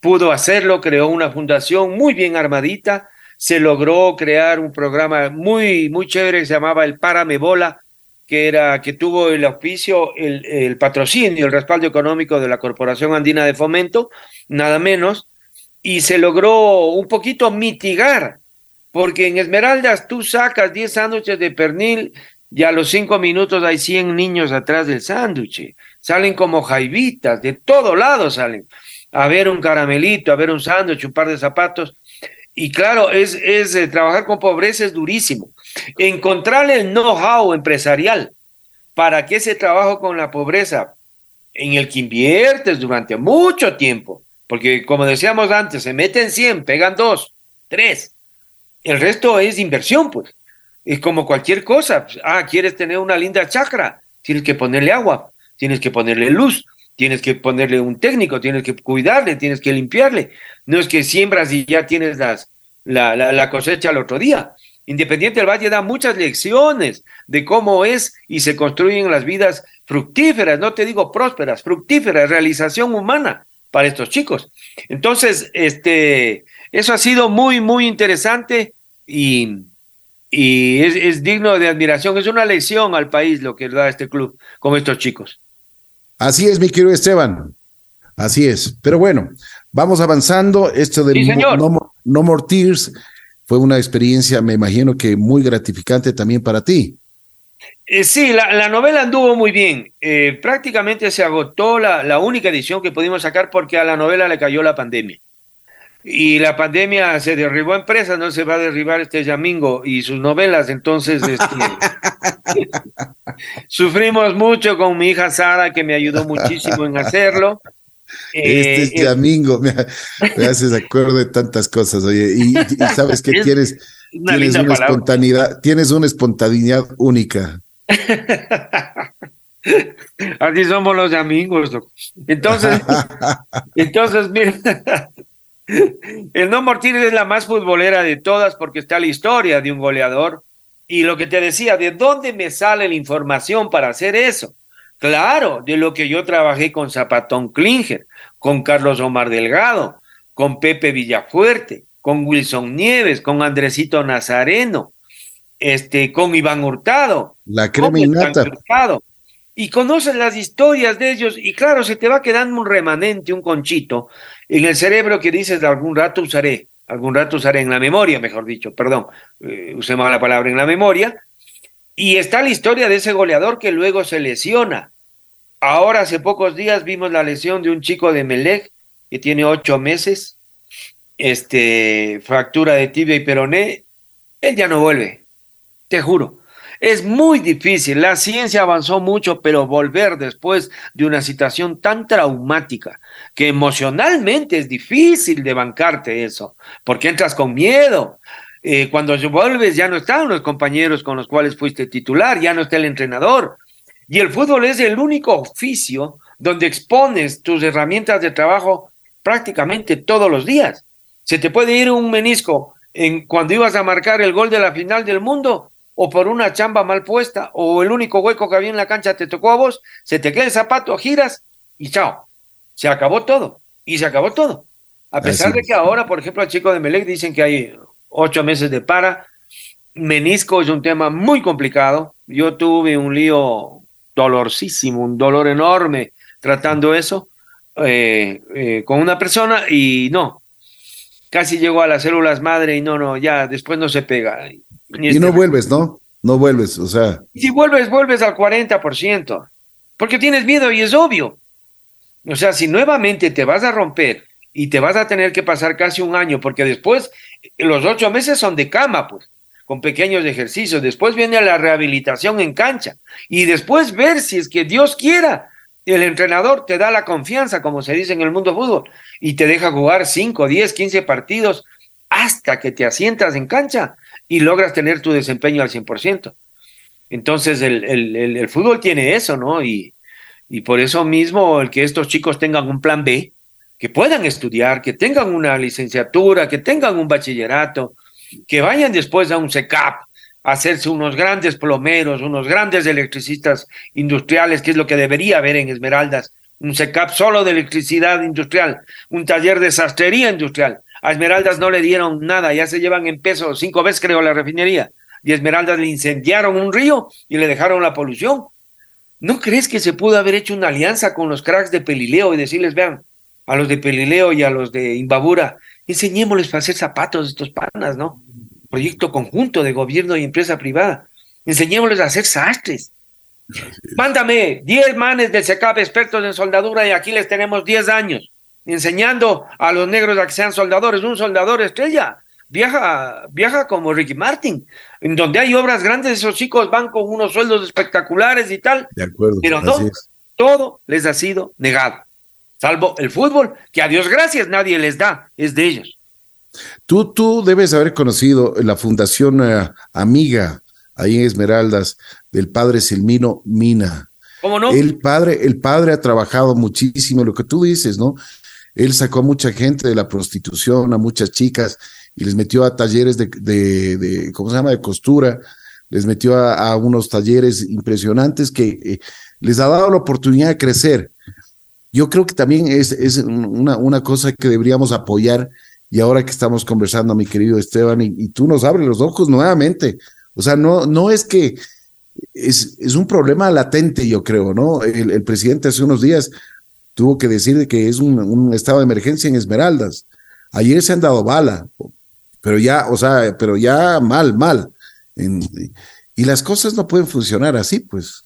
pudo hacerlo, creó una fundación muy bien armadita, se logró crear un programa muy, muy chévere que se llamaba el Párame Bola, que era, que tuvo el auspicio, el, el patrocinio, el respaldo económico de la Corporación Andina de Fomento, nada menos, y se logró un poquito mitigar porque en Esmeraldas tú sacas 10 sándwiches de pernil y a los 5 minutos hay 100 niños atrás del sándwich. Salen como jaivitas, de todo lado salen. A ver un caramelito, a ver un sándwich, un par de zapatos. Y claro, es, es eh, trabajar con pobreza es durísimo. Encontrar el know-how empresarial para que ese trabajo con la pobreza, en el que inviertes durante mucho tiempo, porque como decíamos antes, se meten 100, pegan 2, 3, el resto es inversión, pues. Es como cualquier cosa. Ah, quieres tener una linda chacra, tienes que ponerle agua, tienes que ponerle luz, tienes que ponerle un técnico, tienes que cuidarle, tienes que limpiarle. No es que siembras y ya tienes las, la, la, cosecha al otro día. Independiente del Valle da muchas lecciones de cómo es y se construyen las vidas fructíferas, no te digo prósperas, fructíferas, realización humana para estos chicos. Entonces, este, eso ha sido muy, muy interesante y, y es, es digno de admiración. Es una lección al país lo que da este club con estos chicos. Así es, mi querido Esteban. Así es. Pero bueno, vamos avanzando. Esto de no, no, More Tears fue una experiencia, me imagino que muy gratificante también para ti. Eh, sí, la, novela anduvo muy bien. Eh, prácticamente se agotó la, la, única edición que pudimos sacar porque a la novela le cayó la pandemia. Y la pandemia se derribó empresas, no se va a derribar este Yamingo y sus novelas. Entonces, este, sufrimos mucho con mi hija Sara, que me ayudó muchísimo en hacerlo. Este es eh, Yamingo, me, haces acuerdo de tantas cosas, oye, y, sabes que tienes, tienes una espontaneidad, tienes una espontaneidad única. Así somos los Yamingos. Entonces, entonces, mira, el No Mortires es la más futbolera de todas porque está la historia de un goleador. Y lo que te decía, ¿de dónde me sale la información para hacer eso? Claro, de lo que yo trabajé con Zapatón Klinger, con Carlos Omar Delgado, con Pepe Villafuerte, con Wilson Nieves, con Andresito Nazareno, este, con Iván Hurtado. La creminata y conoces las historias de ellos y claro, se te va quedando un remanente, un conchito en el cerebro que dices algún rato usaré, algún rato usaré en la memoria, mejor dicho, perdón, eh, usemos la palabra en la memoria. Y está la historia de ese goleador que luego se lesiona. Ahora, hace pocos días, vimos la lesión de un chico de Melec que tiene ocho meses, este, fractura de tibia y peroné. Él ya no vuelve, te juro. Es muy difícil, la ciencia avanzó mucho, pero volver después de una situación tan traumática, que emocionalmente es difícil de bancarte eso, porque entras con miedo. Eh, cuando vuelves ya no están los compañeros con los cuales fuiste titular, ya no está el entrenador. Y el fútbol es el único oficio donde expones tus herramientas de trabajo prácticamente todos los días. Se te puede ir un menisco en, cuando ibas a marcar el gol de la final del mundo o por una chamba mal puesta, o el único hueco que había en la cancha te tocó a vos, se te queda el zapato, giras y chao. Se acabó todo. Y se acabó todo. A pesar de que ahora, por ejemplo, al chico de Melec dicen que hay ocho meses de para. Menisco es un tema muy complicado. Yo tuve un lío dolorosísimo, un dolor enorme tratando eso eh, eh, con una persona y no, casi llegó a las células madre y no, no, ya después no se pega. Y no vuelves, ¿no? No vuelves, o sea. Si vuelves, vuelves al 40%, porque tienes miedo y es obvio. O sea, si nuevamente te vas a romper y te vas a tener que pasar casi un año, porque después los ocho meses son de cama, pues, con pequeños ejercicios. Después viene la rehabilitación en cancha y después ver si es que Dios quiera. El entrenador te da la confianza, como se dice en el mundo fútbol, y te deja jugar 5, 10, 15 partidos hasta que te asientas en cancha y logras tener tu desempeño al 100%. Entonces el, el, el, fútbol tiene eso, ¿no? Y, y por eso mismo el que estos chicos tengan un plan B, que puedan estudiar, que tengan una licenciatura, que tengan un bachillerato, que vayan después a un SECAP, a hacerse unos grandes plomeros, unos grandes electricistas industriales, que es lo que debería haber en Esmeraldas, un SECAP solo de electricidad industrial, un taller de sastrería industrial, a Esmeraldas no le dieron nada, ya se llevan en peso cinco veces, creo, la refinería. Y Esmeraldas le incendiaron un río y le dejaron la polución. ¿No crees que se pudo haber hecho una alianza con los cracks de Pelileo y decirles, vean, a los de Pelileo y a los de Imbabura, enseñémosles para hacer zapatos de estos panas, ¿no? Proyecto conjunto de gobierno y empresa privada. Enseñémosles a hacer sastres. Mándame 10 manes del SECAP expertos en soldadura y aquí les tenemos 10 años enseñando a los negros a que sean soldadores. Un soldador estrella viaja, viaja como Ricky Martin, en donde hay obras grandes, esos chicos van con unos sueldos espectaculares y tal. De acuerdo. Pero no, todo les ha sido negado, salvo el fútbol, que a Dios gracias nadie les da, es de ellos. Tú, tú debes haber conocido la Fundación eh, Amiga ahí en Esmeraldas, del padre Silmino Mina. ¿Cómo no? El padre, el padre ha trabajado muchísimo, lo que tú dices, ¿no? Él sacó a mucha gente de la prostitución, a muchas chicas, y les metió a talleres de, de, ¿cómo se llama?, de costura, les metió a, unos talleres impresionantes que eh, les ha dado la oportunidad de crecer. Yo creo que también es, es una, una cosa que deberíamos apoyar y ahora que estamos conversando, mi querido Esteban, y, tú nos abres los ojos nuevamente. O sea, no, no es que es, es un problema latente, yo creo, ¿no? El, el, presidente hace unos días tuvo que decir que es un, un estado de emergencia en Esmeraldas. Ayer se han dado bala, pero ya, o sea, pero ya mal, mal. y las cosas no pueden funcionar así, pues.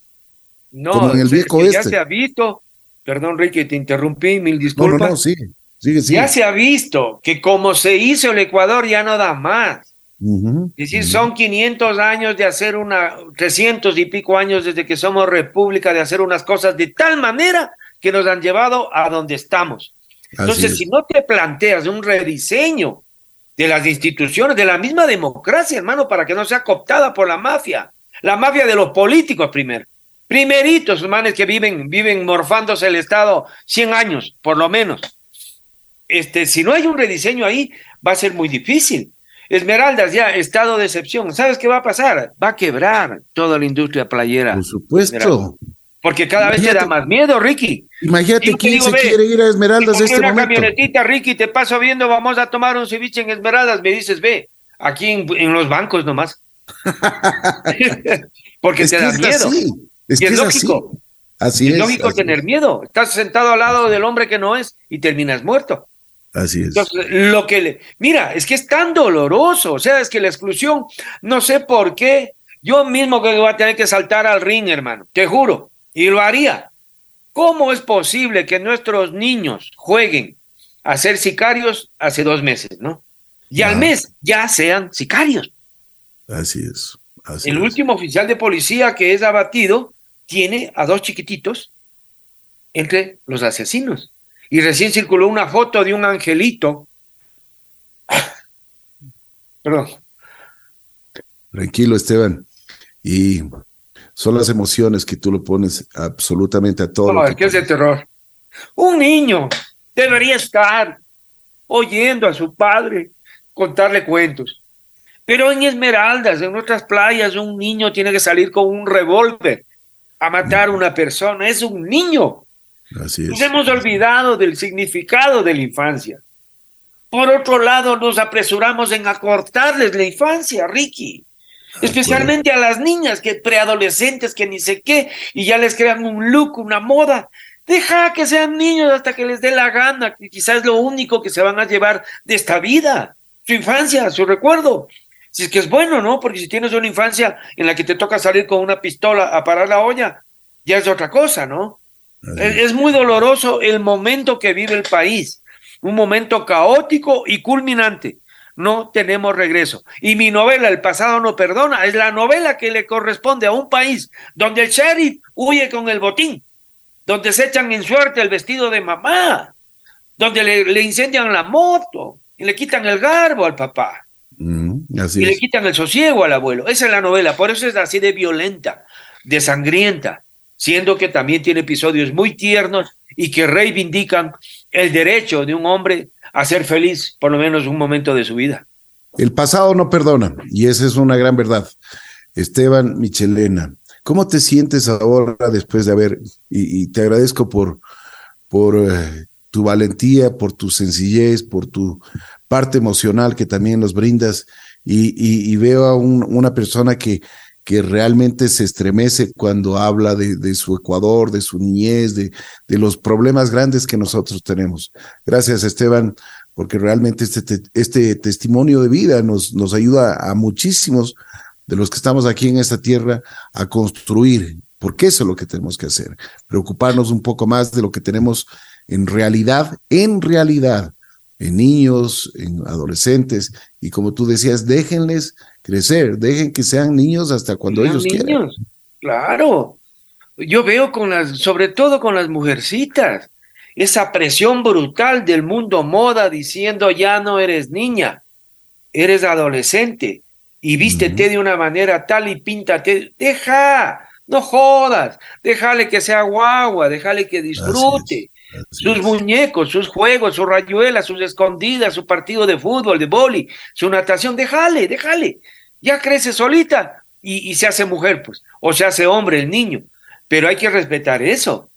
No, como en el viejo este. ya se ha visto, perdón Ricky, te interrumpí, mil disculpas. No, no, sí, sigue, Ya se ha visto que como se hizo el Ecuador ya no da más. es decir, son 500 años de hacer una, 300 y pico años desde que somos república, de hacer unas cosas de tal manera que nos han llevado a donde estamos. Entonces, si no te planteas un rediseño de las instituciones, de la misma democracia, hermano, para que no sea cooptada por la mafia. La mafia de los políticos primero. Primeritos, manes que viven, viven morfándose el Estado 100 años, por lo menos. Este, si no hay un rediseño ahí, va a ser muy difícil. Esmeraldas ya, estado de excepción. ¿Sabes qué va a pasar? Va a quebrar toda la industria playera. Por supuesto. Porque cada vez te da más miedo, Ricky. Imagínate quién se quiere ir a Esmeraldas este una camionetita, Ricky, te paso viendo, vamos a tomar un ceviche en Esmeraldas. Me dices, ve, aquí en, los bancos nomás. Porque te da miedo. Es, que es, lógico. Así, es. lógico tener miedo. Estás sentado al lado del hombre que no es y terminas muerto. Así es. Entonces, lo que le, mira, es que es tan doloroso, o sea, es que la exclusión, no sé por qué, yo mismo que voy a tener que saltar al ring, hermano, te juro, y lo haría. ¿Cómo es posible que nuestros niños jueguen a ser sicarios hace dos meses, no? Y al mes ya sean sicarios. Así es. el último oficial de policía que es abatido tiene a dos chiquititos entre los asesinos. Y recién circuló una foto de un angelito. Perdón. Tranquilo, Esteban. Y son las emociones que tú lo pones absolutamente a todo. No, es que es de terror. Un niño debería estar oyendo a su padre contarle cuentos. Pero en Esmeraldas, en nuestras playas, un niño tiene que salir con un revólver a matar a una persona. Es un niño. Así es. Nos hemos olvidado del significado de la infancia. Por otro lado, nos apresuramos en acortarles la infancia, Ricky especialmente a las niñas que preadolescentes que ni sé qué y ya les crean un look, una moda. Deja que sean niños hasta que les dé la gana, que quizás es lo único que se van a llevar de esta vida, su infancia, su recuerdo. Si es que es bueno, ¿no? Porque si tienes una infancia en la que te toca salir con una pistola a parar la olla, ya es otra cosa, ¿no? es muy doloroso el momento que vive el país, un momento caótico y culminante no tenemos regreso. Y mi novela, El pasado no perdona, es la novela que le corresponde a un país donde el sheriff huye con el botín, donde se echan en suerte el vestido de mamá, donde le, incendian la moto y le quitan el garbo al papá. Mm, y le quitan el sosiego al abuelo. Esa es la novela, por eso es así de violenta, de sangrienta, siendo que también tiene episodios muy tiernos y que reivindican el derecho de un hombre a ser feliz por lo menos un momento de su vida. El pasado no perdona y esa es una gran verdad. Esteban Michelena, ¿cómo te sientes ahora después de haber, y, te agradezco por, por eh, tu valentía, por tu sencillez, por tu parte emocional que también nos brindas y, veo a una persona que que realmente se estremece cuando habla de, su Ecuador, de su niñez, de, los problemas grandes que nosotros tenemos. Gracias, Esteban, porque realmente este, este testimonio de vida nos, nos ayuda a muchísimos de los que estamos aquí en esta tierra a construir, porque eso es lo que tenemos que hacer, preocuparnos un poco más de lo que tenemos en realidad, en realidad, en niños, en adolescentes, y como tú decías, déjenles crecer, dejen que sean niños hasta cuando ellos niños, quieran. Claro. Yo veo con las, sobre todo con las mujercitas, esa presión brutal del mundo moda diciendo ya no eres niña, eres adolescente. y vístete de una manera tal y píntate, deja, no jodas, déjale que sea guagua, déjale que disfrute. Sus muñecos, sus juegos, sus rayuelas, sus escondidas, su partido de fútbol, de boli, su natación, déjale, déjale. Ya crece solita y, y se hace mujer, pues, o se hace hombre el niño. Pero hay que respetar eso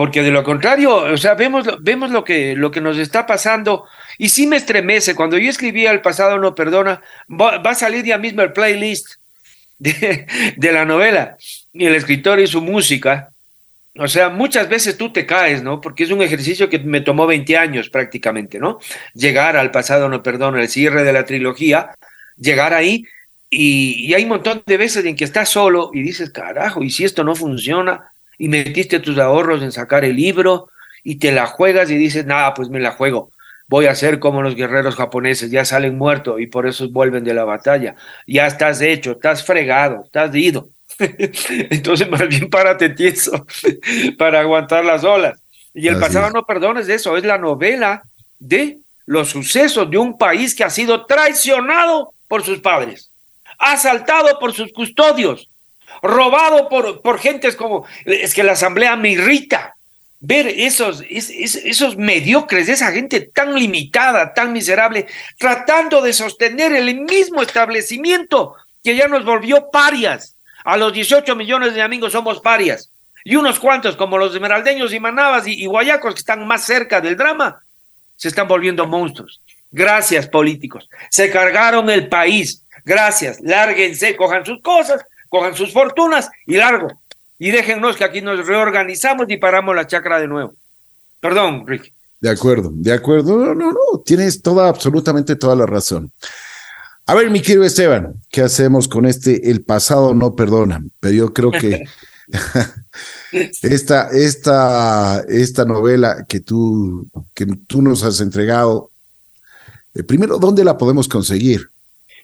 porque de lo contrario, o sea, vemos, vemos lo, que, lo que nos está pasando y sí me estremece. Cuando yo escribía El pasado no perdona, va, a salir ya mismo el playlist de, de, la novela y el escritor y su música. O sea, muchas veces tú te caes, ¿no? Porque es un ejercicio que me tomó 20 años prácticamente, ¿no? Llegar al pasado no perdona, el cierre de la trilogía, llegar ahí y, y hay un montón de veces en que estás solo y dices, carajo, y si esto no funciona, y metiste tus ahorros en sacar el libro y te la juegas y dices, nada, pues me la juego. Voy a ser como los guerreros japoneses, ya salen muertos y por eso vuelven de la batalla. Ya estás hecho, estás fregado, estás ido. Entonces, más bien párate tieso para aguantar las olas. Y el pasado no perdones eso, es la novela de los sucesos de un país que ha sido traicionado por sus padres, asaltado por sus custodios, robado por, por gentes como, es que la asamblea me irrita ver esos, esos mediocres, esa gente tan limitada, tan miserable, tratando de sostener el mismo establecimiento que ya nos volvió parias. A los 18 millones de amigos somos parias. Y unos cuantos, como los esmeraldeños y manabas y, y guayacos, que están más cerca del drama, se están volviendo monstruos. Gracias, políticos. Se cargaron el país. Gracias. Lárguense, cojan sus cosas cojan sus fortunas y largo. Y déjennos que aquí nos reorganizamos y paramos la chacra de nuevo. Perdón, Rick. De acuerdo, de acuerdo. No, no, no, tienes toda, absolutamente toda la razón. A ver, mi querido Esteban, ¿qué hacemos con este El pasado no perdona? Pero yo creo que esta, esta, esta novela que tú, que tú nos has entregado, eh, primero, ¿dónde la podemos conseguir?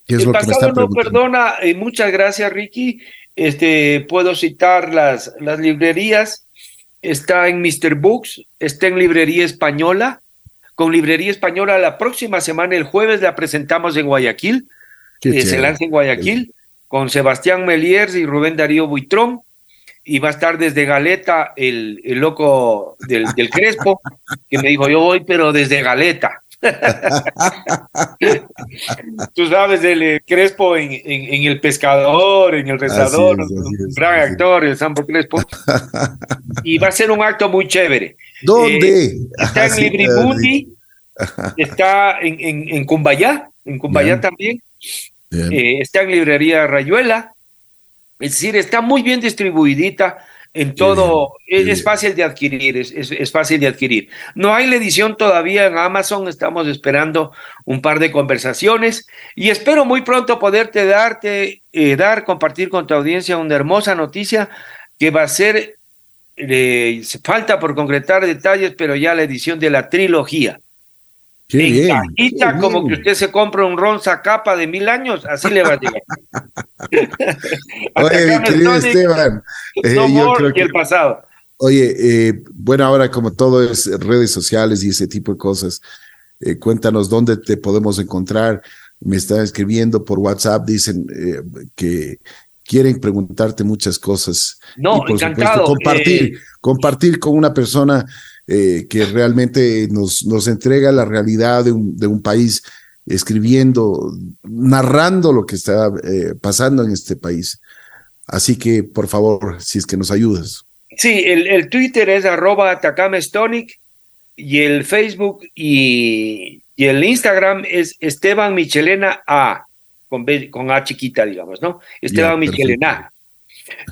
el pasado no perdona, y muchas gracias Ricky. Este, puedo citar las, las librerías. Está en Mr. Books, está en Librería Española. Con Librería Española la próxima semana, el jueves, la presentamos en Guayaquil. Eh, se lanza en Guayaquil con Sebastián Meliers y Rubén Darío Buitrón. Y va a estar desde Galeta el, el loco del, del Crespo, que me dijo, yo voy, pero desde Galeta. Tú sabes, el eh, Crespo en, en, El Pescador, en El Rezador, un gran actor, el Sampo Crespo. y va a ser un acto muy chévere. ¿Dónde? Eh, está en Librimundi, está en, en, en Cumbayá, en Cumbayá también. Eh, está en Librería Rayuela. Es decir, está muy bien distribuidita en todo, es, fácil de adquirir, es, es, fácil de adquirir. No hay la edición todavía en Amazon, estamos esperando un par de conversaciones y espero muy pronto poderte darte, eh, dar, compartir con tu audiencia una hermosa noticia que va a ser, eh, falta por concretar detalles, pero ya la edición de la trilogía. Qué en como que usted se compra un ron capa de mil años, así le va a llegar. Oye, mi querido Esteban, eh, yo creo que el pasado. Oye, eh, bueno, ahora como todo es redes sociales y ese tipo de cosas, eh, cuéntanos dónde te podemos encontrar. Me están escribiendo por WhatsApp, dicen que quieren preguntarte muchas cosas. No, y por encantado. compartir, compartir con una persona eh, que realmente nos, nos entrega la realidad de un, de un país, escribiendo, narrando lo que está eh, pasando en este país. Así que, por favor, si es que nos ayudas. Sí, el, el Twitter es arroba atacamestonic y el Facebook y, y, el Instagram es Esteban Michelena A, con, con A chiquita, digamos, ¿no? Esteban Michelena.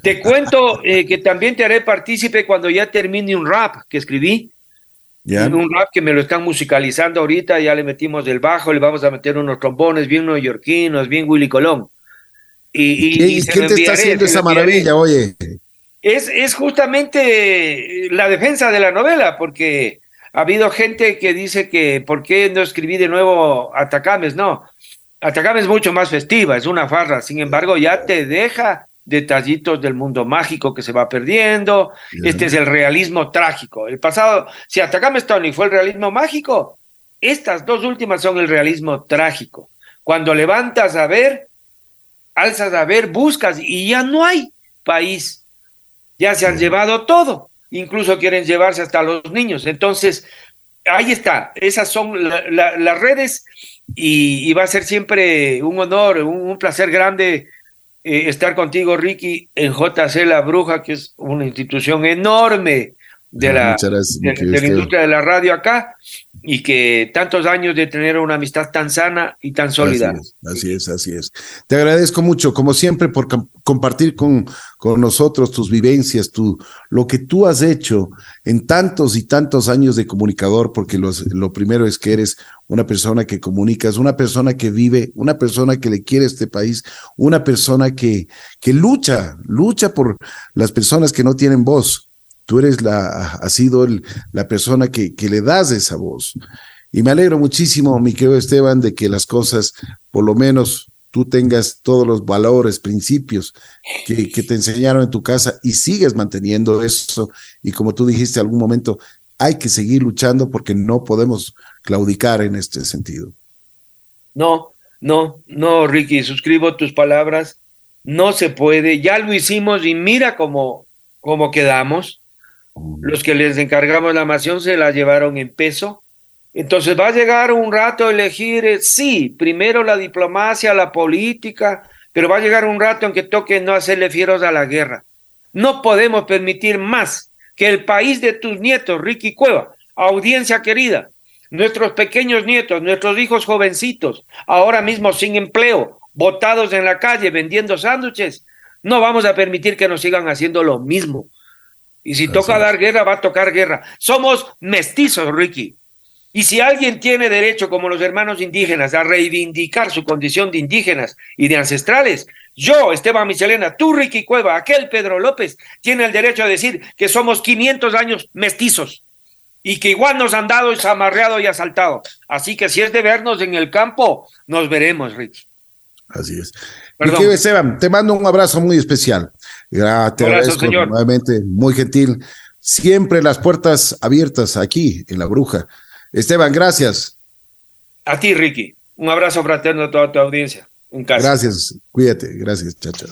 Te cuento eh, que también te haré partícipe cuando ya termine un rap que escribí. Un rap que me lo están musicalizando ahorita, ya le metimos el bajo, le vamos a meter unos trombones bien neoyorquinos, bien Willy Colón. Y, ¿Quién te está haciendo esa maravilla, oye? Es, es justamente la defensa de la novela, porque ha habido gente que dice que ¿por qué no escribí de nuevo Atacames? No, Atacames es mucho más festiva, es una farra, sin embargo ya te deja detallitos del mundo mágico que se va perdiendo. Este es el realismo trágico. El pasado, si Atacama Stony fue el realismo mágico, estas dos últimas son el realismo trágico. Cuando levantas a ver alzas a ver, buscas y ya no hay país. Ya se han llevado todo, incluso quieren llevarse hasta los niños. Entonces, ahí está, esas son las redes y, va a ser siempre un honor, un, placer grande eh, estar contigo, Ricky, en JC La Bruja, que es una institución enorme de, la, de la industria de la radio acá y que tantos años de tener una amistad tan sana y tan sólida. Así es, así es. Te agradezco mucho, como siempre, por compartir con, con nosotros tus vivencias, tu, lo que tú has hecho en tantos y tantos años de comunicador, porque los, lo primero es que eres una persona que comunicas, una persona que vive, una persona que le quiere a este país, una persona que, que lucha, lucha por las personas que no tienen voz Tú eres la, has sido la persona que, que le das esa voz. Y me alegro muchísimo, mi querido Esteban, de que las cosas, por lo menos tú tengas todos los valores, principios que, que, te enseñaron en tu casa y sigues manteniendo eso. Y como tú dijiste algún momento, hay que seguir luchando porque no podemos claudicar en este sentido. No, no, no, Ricky, suscribo tus palabras. No se puede, ya lo hicimos y mira cómo, cómo quedamos. Los que les encargamos la masión se la llevaron en peso. Entonces va a llegar un rato a elegir, eh, sí, primero la diplomacia, la política, pero va a llegar un rato en que toque no hacerle fieros a la guerra. No podemos permitir más que el país de tus nietos, Ricky Cueva, audiencia querida, nuestros pequeños nietos, nuestros hijos jovencitos, ahora mismo sin empleo, botados en la calle vendiendo sándwiches, no vamos a permitir que nos sigan haciendo lo mismo. Y si toca dar guerra, va a tocar guerra. Somos mestizos, Ricky. Y si alguien tiene derecho, como los hermanos indígenas, a reivindicar su condición de indígenas y de ancestrales, yo, Esteban Michelena, tú, Ricky Cueva, aquel Pedro López, tiene el derecho a decir que somos 500 años mestizos y que igual nos han dado amarreado y asaltado. Así que si es de vernos en el campo, nos veremos, Ricky. Así es. Perdón. Esteban, te mando un abrazo muy especial. Te agradezco nuevamente, muy gentil. Siempre las puertas abiertas aquí en La Bruja. Esteban, gracias. A ti, Ricky. Un abrazo fraterno a toda tu audiencia. Un caso. Gracias, cuídate. Gracias, chao, chao.